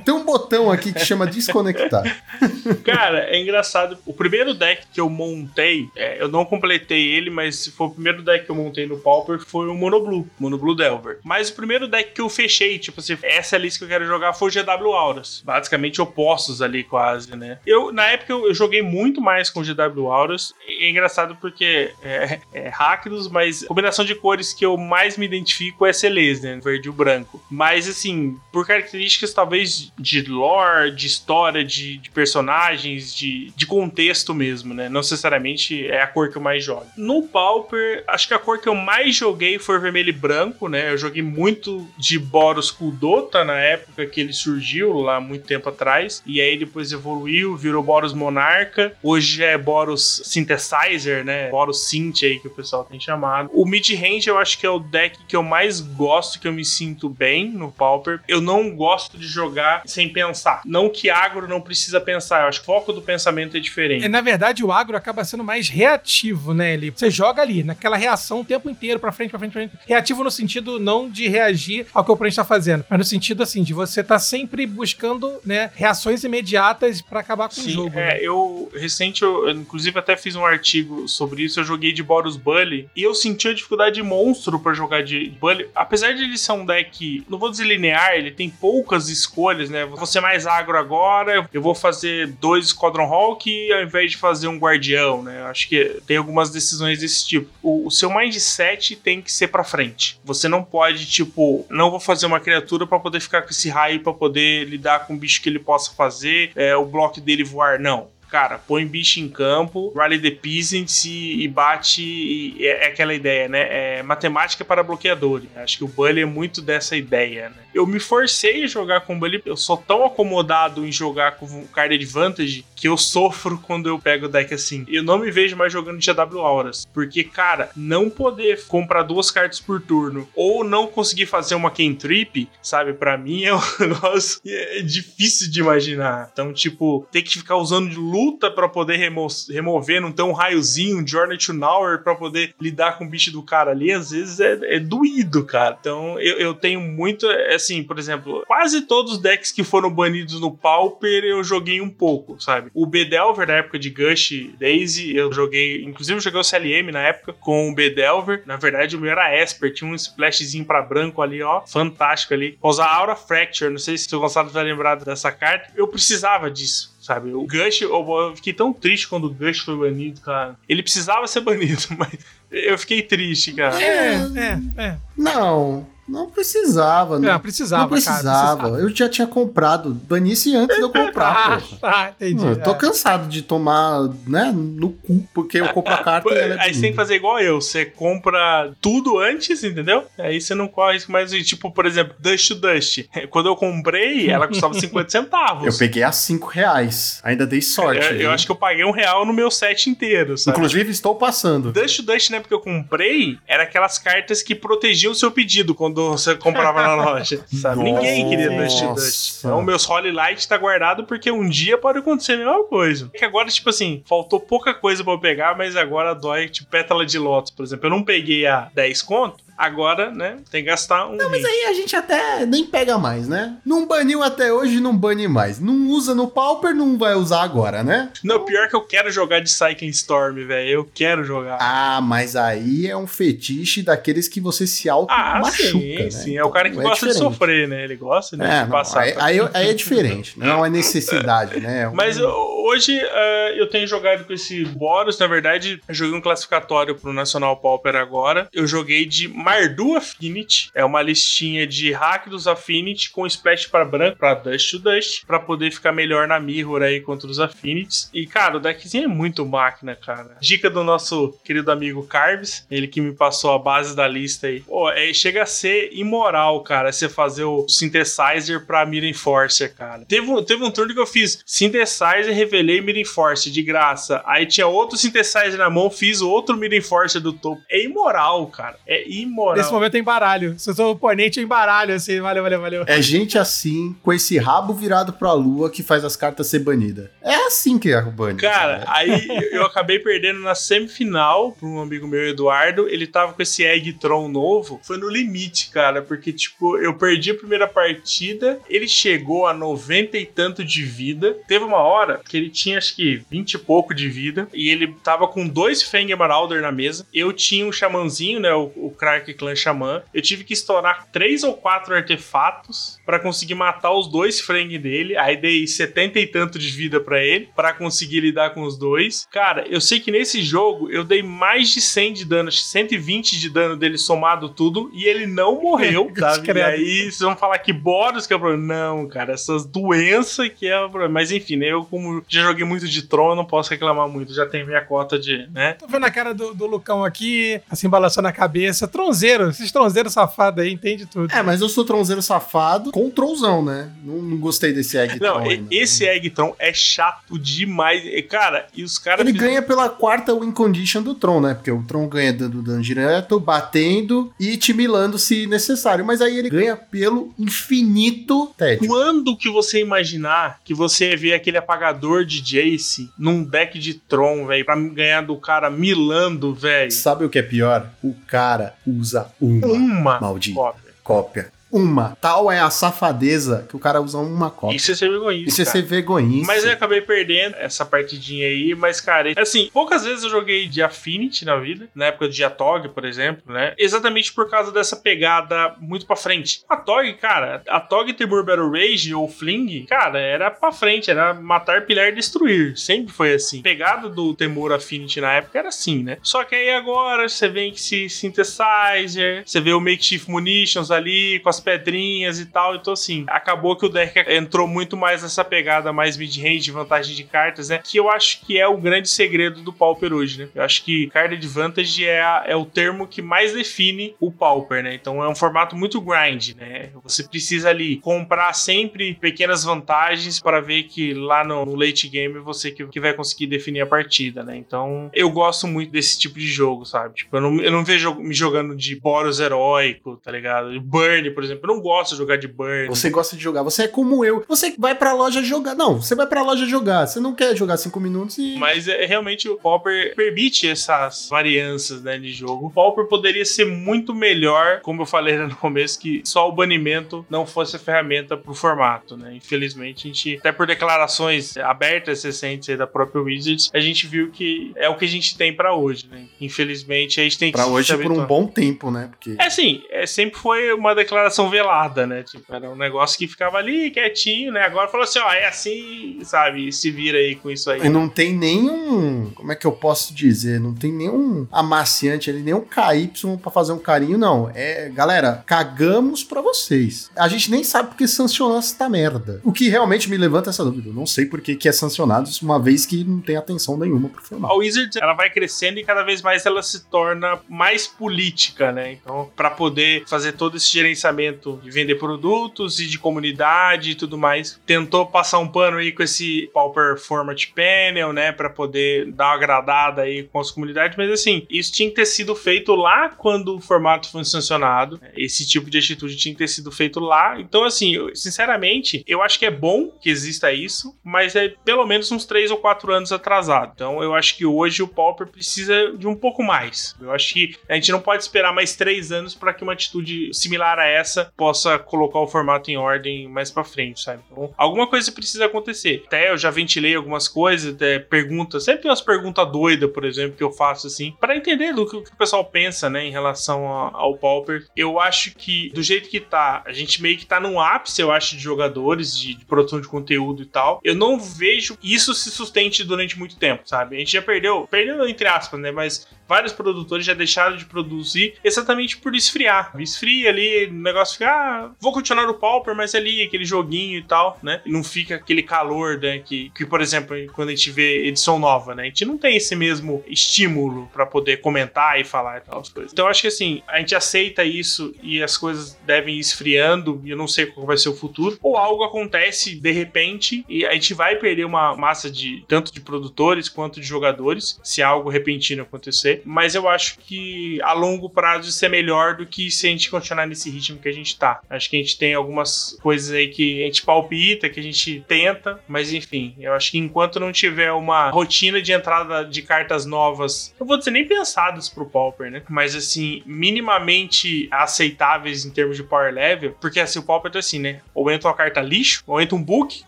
Tem um botão aqui que chama desconectar. Cara, é engraçado. O primeiro deck que eu montei, é, eu não completei ele, mas foi o primeiro deck que eu montei no Pauper foi o Monoblue, Monoblue Delver. Mas o primeiro deck que eu fechei, tipo assim, essa é a lista que eu quero jogar foi o GW Auras. Basicamente opostos ali, quase, né? Eu, na época, eu, eu joguei muito mais com o GW Auras. É engraçado porque é, é Rakdos, mas a combinação de cores que eu mais me identifico é Celeste, né? Verde e branco. Mas, assim, por características talvez de lore, de história, de, de personagens, de, de contexto mesmo, né? Não necessariamente é a cor que eu mais jogo. No Pauper, acho que a cor que eu mais joguei foi vermelho e branco, né? Eu joguei muito de Boros Kudota na época que ele surgiu, lá muito tempo atrás. E aí depois evoluiu, virou Boros Monarca. Hoje é Boros Synthesizer, né? Boros Synth aí que o pessoal tem chamado. O mid-range eu acho que é o deck que eu mais gosto, que eu me sinto bem no Pauper. Eu não gosto de jogar sem pensar. Não que agro não precisa pensar, eu acho que o foco do pensamento é diferente. É, na verdade, o agro acaba sendo mais reativo, né, Eli? Você joga ali, naquela reação o tempo inteiro, pra frente, pra frente, pra frente. Reativo no sentido não de reagir ao que o oponente tá fazendo, mas no sentido, assim, de você tá sempre buscando, né, reações imediatas pra acabar com o Sim, jogo. é, né? eu recente, eu, eu, inclusive até fiz um artigo sobre isso. Eu joguei de Boros Bully e eu senti a dificuldade de monstro pra jogar de Bully. Apesar de ele ser um deck, não vou dizer linear, ele tem poucas escolhas, né? Vou ser mais agro agora, eu vou fazer dois Squadron Hawk ao invés de fazer um Guardião, né? Acho que tem algumas decisões desse tipo. O, o seu mindset tem que ser pra frente. Você não pode, tipo, não vou fazer uma criatura pra poder ficar com esse raio pra poder lidar com o bicho que ele possa fazer, é, o bloco dele voar. Não. Cara, põe bicho em campo, rally the peasants e, e bate. e é, é aquela ideia, né? É matemática para bloqueadores. Acho que o Bully é muito dessa ideia, né? Eu me forcei a jogar com o Bully. Eu sou tão acomodado em jogar com card advantage que eu sofro quando eu pego o deck assim. Eu não me vejo mais jogando de AW Auras. Porque, cara, não poder comprar duas cartas por turno ou não conseguir fazer uma cantrip, sabe? Pra mim é um negócio é difícil de imaginar. Então, tipo, ter que ficar usando de luta pra poder remo remover, não ter um raiozinho, um Journey to Nowhere pra poder lidar com o bicho do cara ali, às vezes é, é doído, cara. Então, eu, eu tenho muito, assim, por exemplo, quase todos os decks que foram banidos no Pauper eu joguei um pouco, sabe? O Bedelver, na época de Gush Daisy, eu joguei, inclusive eu joguei o CLM na época com o Bedelver. Na verdade, o meu era Esper, tinha um splashzinho pra branco ali, ó, fantástico ali. Usar Aura Fracture, não sei se o Gonçalo vai lembrar dessa carta. Eu precisava disso sabe? O Gush, eu, fiquei tão triste quando o Gush foi banido, cara. Ele precisava ser banido, mas eu fiquei triste, cara. É, é, é. Não, não precisava. Não, Não, precisava, não precisava. cara. Eu já tinha comprado. Banisse antes de eu comprar, Ah, tá, entendi. Eu tô é. cansado de tomar, né, no cu, porque eu compro a carta e ela é Aí você tem que fazer igual eu, você compra tudo antes, entendeu? Aí você não corre risco mais, tipo, por exemplo, Dust to Dust. Quando eu comprei, ela custava 50 centavos. Eu peguei a 5 reais. Ainda dei sorte. Eu, eu acho que eu paguei um real no meu set inteiro, sabe? Inclusive, estou passando. Dust to Dust, na época que eu comprei, era aquelas cartas que protegiam o seu pedido. Quando quando você comprava na loja. Sabe? Ninguém queria Dust to Nossa. Dust. Então, meus Holy Light tá guardado porque um dia pode acontecer a mesma coisa. É que agora, tipo assim, faltou pouca coisa pra eu pegar, mas agora dói, tipo, pétala de lotus, por exemplo. Eu não peguei a 10 conto, agora, né, tem que gastar um. Não, mas aí a gente até nem pega mais, né? Não baniu até hoje, não bane mais. Não usa no Pauper, não vai usar agora, né? Não, pior que eu quero jogar de Cycling Storm, velho. Eu quero jogar. Ah, mas aí é um fetiche daqueles que você se Ah, auto-machuca, sim, né? sim. É o cara que Então, é gosta de diferente. sofrer, né? Ele gosta né, É, de não, passar. aí, aí, aí é diferente, não é necessidade, né? É um- Mas hoje eh, eu tenho jogado com esse Boros, na verdade, eu joguei um classificatório pro Nacional Pauper agora. Eu joguei de Mardu Affinity, é uma listinha de hack dos Affinity com splash para branco, para Dust to Dust, pra poder ficar melhor na Mirror aí contra os Affinities. E cara, o deckzinho é muito máquina, cara. Dica do nosso querido amigo Carves, ele que me passou a base da lista aí. Pô, é, chega a ser imoral, cara, você fazer o synthesizer pra Mira Enforcer, cara. Teve, teve um turno que eu fiz synthesizer, revelei Mira Enforcer de graça. Aí tinha outro synthesizer na mão, fiz outro Mira Enforcer do topo. É imoral, cara. É imoral. Nesse momento é embaralho. Se eu sou oponente, é embaralho, assim. Valeu, valeu, valeu. É gente assim, com esse rabo virado pra lua, que faz as cartas ser banidas. É assim que é o ban. Cara, aí eu acabei perdendo na semifinal pra um amigo meu, Eduardo. Ele tava com esse Eggtron novo. Foi no limite, cara. Porque, tipo, eu perdi a primeira partida. Ele chegou a 90 e tanto de vida. Teve uma hora que ele tinha, acho que, 20 e pouco de vida. E ele tava com dois Fang Marauder na mesa. Eu tinha um xamãzinho, né? O, o Krark Clan Xamã. Eu tive que estourar três ou quatro artefatos pra conseguir matar os dois Fang dele. Aí dei 70 e tanto de vida pra ele. Pra conseguir lidar com os dois. Cara, eu sei que nesse jogo eu dei mais de 100 de dano, acho que 120 de dano dele somado tudo. E ele não morreu, sabe? E aí vocês vão falar que Boros que é o problema. Não, cara, essas doenças que é o problema. Mas enfim, né? Eu, como já joguei muito de Tron, eu não posso reclamar muito. Já tenho minha cota de, né? Tô vendo a cara do, do Lucão aqui, assim, balançando a cabeça. Tronzeiro, esses tronzeiros safados aí, entende tudo. É, mas eu sou tronzeiro safado com trolzão, né? Não, não gostei desse egg Não, Tron ainda. esse Eggtron é chato demais. Cara, e os caras. Ele fizeram- ganha pela quarta win condition do Tron, né? Porque o Tron ganha dando dano direto, batendo e te milando se necessário. Mas aí ele ganha pelo infinito tédio. Quando que você imaginar que você vê aquele apagador de Jace num deck de Tron, velho, pra ganhar do cara milando, velho? Sabe o que é pior? O cara usa uma Uma maldita cópia. cópia. Uma. Tal é a safadeza que o cara usa uma cópia. Isso é ser vergonhoso. Isso é ser vergonhice. Mas eu acabei perdendo essa partidinha aí, mas, cara, assim, poucas vezes eu joguei de Affinity na vida, na época de Atog, por exemplo, né? Exatamente por causa dessa pegada muito pra frente. A Tog, cara, a Tog Temur Battle Rage ou Fling, cara, era pra frente, era matar, pilhar e destruir. Sempre foi assim. A pegada do Temur Affinity na época era assim, né? Só que aí agora você vem com esse Synthesizer, você vê o Makeshift Munitions ali, com as pedrinhas e tal. Então, assim, acabou que o deck entrou muito mais nessa pegada mais mid-range, vantagem de cartas, né? Que eu acho que é o grande segredo do Pauper hoje, né? Eu acho que card advantage é, a- é o termo que mais define o Pauper, né? Então é um formato muito grind, né? Você precisa ali comprar sempre pequenas vantagens para ver que lá no, no late game você que, que vai conseguir definir a partida, né? Então eu gosto muito desse tipo de jogo, sabe? Tipo, eu não, eu não vejo me jogando de Boros heróico, tá ligado? Burn, por exemplo. Eu não gosto de jogar de Burn. Você gosta de jogar, você é como eu. Você vai pra loja jogar. Não, você vai pra loja jogar. Você não quer jogar cinco minutos e. Mas é, realmente o Pauper permite essas varianças né, de jogo. O Pauper poderia ser muito melhor, como eu falei no começo, que só o banimento não fosse a ferramenta pro formato, né? Infelizmente, a gente, até por declarações abertas recentes aí da própria Wizards, a gente viu que é o que a gente tem pra hoje, né? Infelizmente, a gente tem que Pra hoje por um bom tempo, né? Porque. É assim, é, sempre foi uma declaração velada, né? Tipo, era um negócio que ficava ali quietinho, né? Agora falou assim, ó, é assim, sabe? Se vira aí com isso aí. E não tem nenhum. Como é que eu posso dizer? Não tem nenhum amaciante ali, nenhum KY pra fazer um carinho, não. É, galera, cagamos pra vocês. A gente nem sabe porque sancionou essa merda. O que realmente me levanta essa dúvida. Eu não sei por que, que é sancionado, uma vez que não tem atenção nenhuma pro formato. A Wizards, ela vai crescendo e cada vez mais ela se torna mais política, né? Então, pra poder fazer todo esse gerenciamento momento de vender produtos e de comunidade e tudo mais. Tentou passar um pano aí com esse Pauper Format Panel, né, para poder dar uma agradada aí com as comunidades, mas assim, isso tinha que ter sido feito lá quando o formato foi sancionado. Esse tipo de atitude tinha que ter sido feito lá. Então, assim, eu, sinceramente, eu acho que é bom que exista isso, mas é pelo menos uns 3 ou 4 anos atrasado. Então, eu acho que hoje o Pauper precisa de um pouco mais. Eu acho que a gente não pode esperar mais 3 anos para que uma atitude similar a essa possa colocar o formato em ordem mais para frente, sabe? Então, alguma coisa precisa acontecer. Até eu já ventilei algumas coisas, até perguntas, sempre umas perguntas doidas, por exemplo, que eu faço assim, para entender do que o pessoal pensa, né, em relação a- ao Pauper. Eu acho que do jeito que tá, a gente meio que tá num ápice, eu acho, de jogadores, de, de produção de conteúdo e tal. Eu não vejo isso se sustente durante muito tempo, sabe? A gente já perdeu, perdeu entre aspas, né, mas vários produtores já deixaram de produzir exatamente por esfriar. Esfria ali, o negócio fica, ah, vou continuar no Pauper, mas ali aquele joguinho e tal, né? Não fica aquele calor, né? Que, que, por exemplo, quando a gente vê edição nova, né? A gente não tem esse mesmo estímulo pra poder comentar e falar e tal as coisas. Então eu acho que assim, a gente aceita isso e as coisas devem ir esfriando e eu não sei qual vai ser o futuro. Ou algo acontece de repente e a gente vai perder uma massa de tanto de produtores quanto de jogadores se algo repentino acontecer. Mas eu acho que a longo prazo isso é melhor do que se a gente continuar nesse ritmo que a gente tá. Acho que a gente tem algumas coisas aí que a gente palpita, que a gente tenta, mas enfim, eu acho que enquanto não tiver uma rotina de entrada de cartas novas, eu vou dizer nem pensadas pro Pauper, né? Mas assim, minimamente aceitáveis em termos de power level, porque assim, o Pauper tá assim, né? Ou entra uma carta lixo, ou entra um book,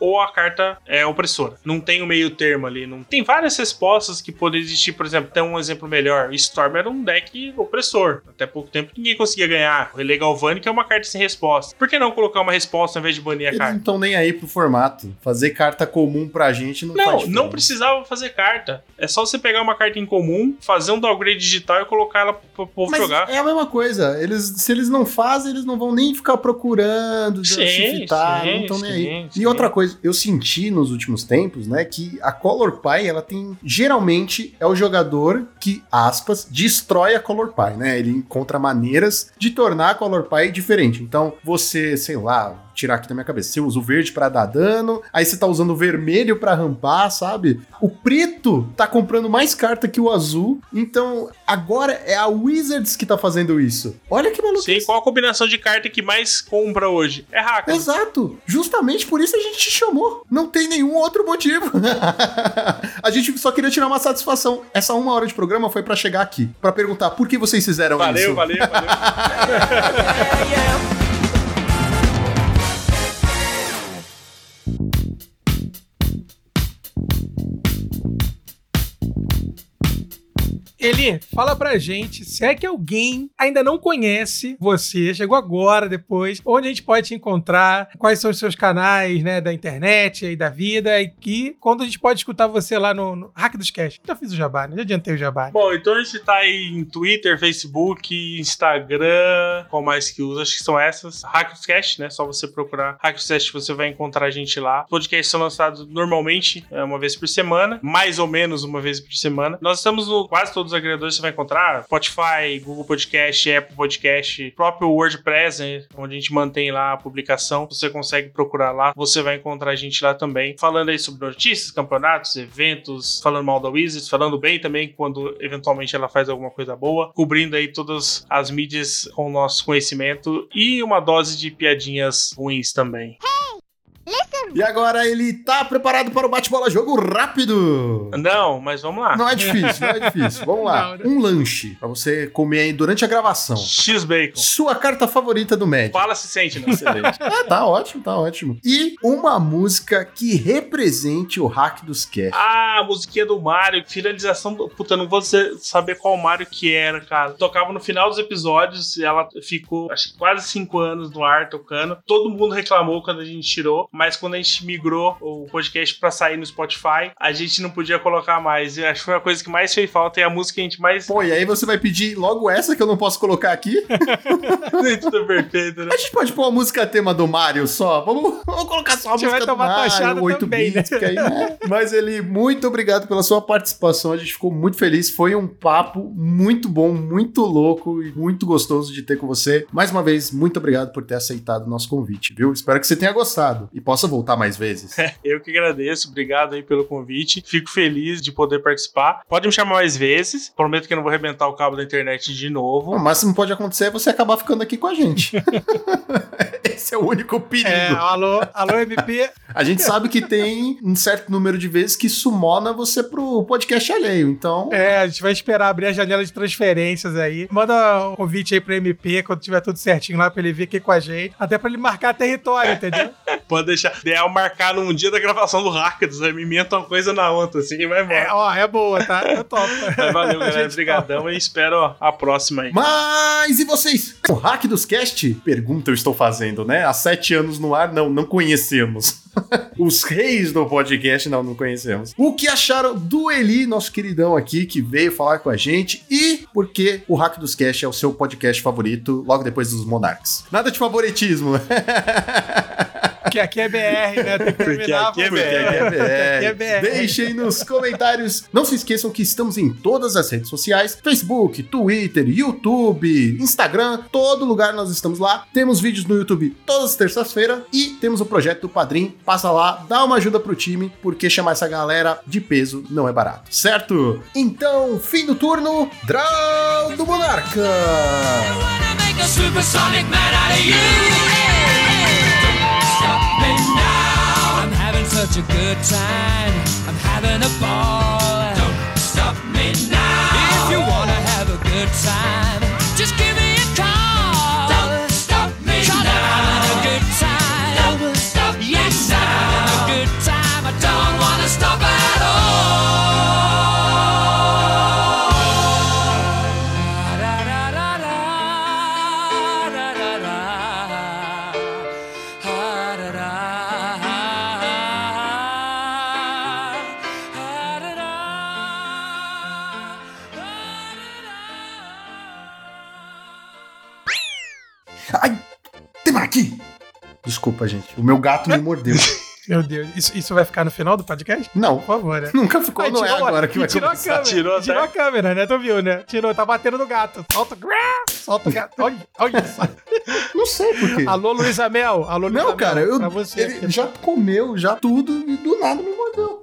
ou a carta é opressora. Não tem o meio termo ali. Não... Tem várias respostas que podem existir, por exemplo, tem um exemplo melhor. Storm era um deck opressor. Até pouco tempo ninguém conseguia ganhar. O Relay Galvanic é uma carta sem resposta. Por que não colocar uma resposta ao invés de banir a Eles carta? não estão nem aí pro formato. Fazer carta comum pra gente não, faz Não, não precisava fazer carta. É só você pegar uma carta em comum, fazer um downgrade digital e colocar ela pro povo Mas jogar. é a mesma coisa. Eles, se eles não fazem, eles não vão nem ficar procurando, Sim, sim, não estão nem aí. sim, E outra coisa, eu senti nos últimos tempos, né, que a Color Pie, ela tem geralmente é o jogador que, aspas, destrói a Color Pie, né? Ele encontra maneiras de tornar a Color Pie diferente. Então, você, sei lá, tirar aqui da minha cabeça. Você usa o verde pra dar dano, aí você tá usando o vermelho pra rampar, sabe? O preto tá comprando mais carta que o azul, então agora é a Wizards que tá fazendo isso. Olha que maluco. Sim, qual a combinação de carta que mais compra hoje? É Hacker. Exato. Justamente por isso a gente te chamou. Não tem nenhum outro motivo. a gente só queria tirar uma satisfação. Essa uma hora de programa foi pra chegar aqui, Pra perguntar por que vocês fizeram Valeu, isso. valeu, valeu. Eli, fala pra gente se é que alguém ainda não conhece você, chegou agora, depois, onde a gente pode te encontrar, quais são os seus canais, né, da internet e da vida, e que quando a gente pode escutar você lá no, no Hack dos Cast. Já fiz o jabá, né? Já adiantei o jabá. Bom, então a gente tá aí em Twitter, Facebook, Instagram, qual mais que usa? Acho que são essas. Hackcast, né? Só você procurar Hackcast, você vai encontrar a gente lá. Os podcasts são lançados normalmente é, uma vez por semana, mais ou menos uma vez por semana. Nós estamos no quase todos os agregadores você vai encontrar: Spotify, Google Podcast, Apple Podcast, próprio WordPress, né? onde a gente mantém lá a publicação. Você consegue procurar lá, você vai encontrar a gente lá também, falando aí sobre notícias, campeonatos, eventos, falando mal da Wizards, falando bem também quando eventualmente ela faz alguma coisa boa, cobrindo aí todas as mídias com o nosso conhecimento e uma dose de piadinhas ruins também. E agora ele tá preparado para o bate-bola jogo rápido. Não, mas vamos lá. Não é difícil, não é difícil. Vamos lá. Não, Um lanche pra você comer aí durante a gravação. X-Bacon. Sua carta favorita do Magic. Fala se sente, né? Excelente. Ah, tá ótimo, tá ótimo. E uma música que represente o hack dos cast. Ah, a musiquinha do Mario, finalização do. Puta, não vou saber qual Mario que era, cara. Tocava no final dos episódios, ela ficou, acho que quase cinco anos no ar tocando. Todo mundo reclamou quando a gente tirou, mas quando a gente migrou o podcast pra sair no Spotify, a gente não podia colocar mais. Eu acho que foi a coisa que mais fez falta e a música que a gente mais. Pô, e aí você vai pedir logo essa que eu não posso colocar aqui? Tudo perfeito, né? A gente pode pôr uma música tema do Mario só? Vamos, vamos colocar só a A gente vai música do tomar taxada Mario, 8 também, né? bits, que aí, né? Mas ele, muito obrigado pela sua participação, a gente ficou muito feliz, foi um papo muito bom, muito louco e muito gostoso de ter com você. Mais uma vez, muito obrigado por ter aceitado o nosso convite, viu? Espero que você tenha gostado e possa voltar mais vezes. Eu que agradeço, obrigado aí pelo convite. Fico feliz de poder participar. Pode me chamar mais vezes. Prometo que eu não vou arrebentar o cabo da internet de novo. O máximo que pode acontecer é você acabar ficando aqui com a gente. Esse é o único perigo. É, alô, alô, MP. A gente sabe que tem um certo número de vezes que sumona você pro podcast alheio, então... É, a gente vai esperar abrir a janela de transferências aí. Manda um convite aí pro MP quando tiver tudo certinho lá pra ele vir aqui com a gente. Até pra ele marcar território, entendeu? Pode deixar. Ideal marcar num dia da gravação do Hackers. Inventa uma coisa na outra, assim, e vai embora. É, ó, é boa, tá? Eu topo. Mas valeu, galera. Obrigadão e espero ó, a próxima aí. Mas e vocês? O hack dos cast? Pergunta eu estou fazendo, né? Há sete anos no ar, não, não conhecemos. Os reis do podcast, não, não conhecemos. O que acharam do Eli, nosso queridão aqui, que veio falar com a gente, e por que o Hack dos Cast é o seu podcast favorito logo depois dos Monarks? Nada de favoritismo. Porque aqui é BR, né? Tem que Porque terminar aqui é falando. BR. Aqui é BR. Aqui é BR. Deixem nos comentários. Não se esqueçam que estamos em todas as redes sociais: Facebook, Twitter, YouTube, Instagram, todo lugar nós estamos lá. Temos vídeos no YouTube todas as terças-feiras e temos o projeto do Padrim. Passa lá, dá uma ajuda pro time, porque chamar essa galera de peso não é barato, certo? Então, fim do turno, Draw do Monarca! Me now. I'm having such a good time. I'm having a ball. Don't stop me now. If you wanna have a good time, Desculpa, gente. O meu gato me mordeu. Meu Deus, isso, isso vai ficar no final do podcast? Não, Por favor, né? nunca ficou, Ai, não é agora que vai tirou a começar. câmera, Tirou tirou, até. a câmera, né? Tu viu, né? Tirou, tá batendo no gato. Solta, solta o gato. Olha, olha só. Não sei por quê. Alô, Luísa Mel. Alô, Luísa Não, Mel. cara, eu, você. ele aqui. já comeu, já tudo, e do nada me mordeu.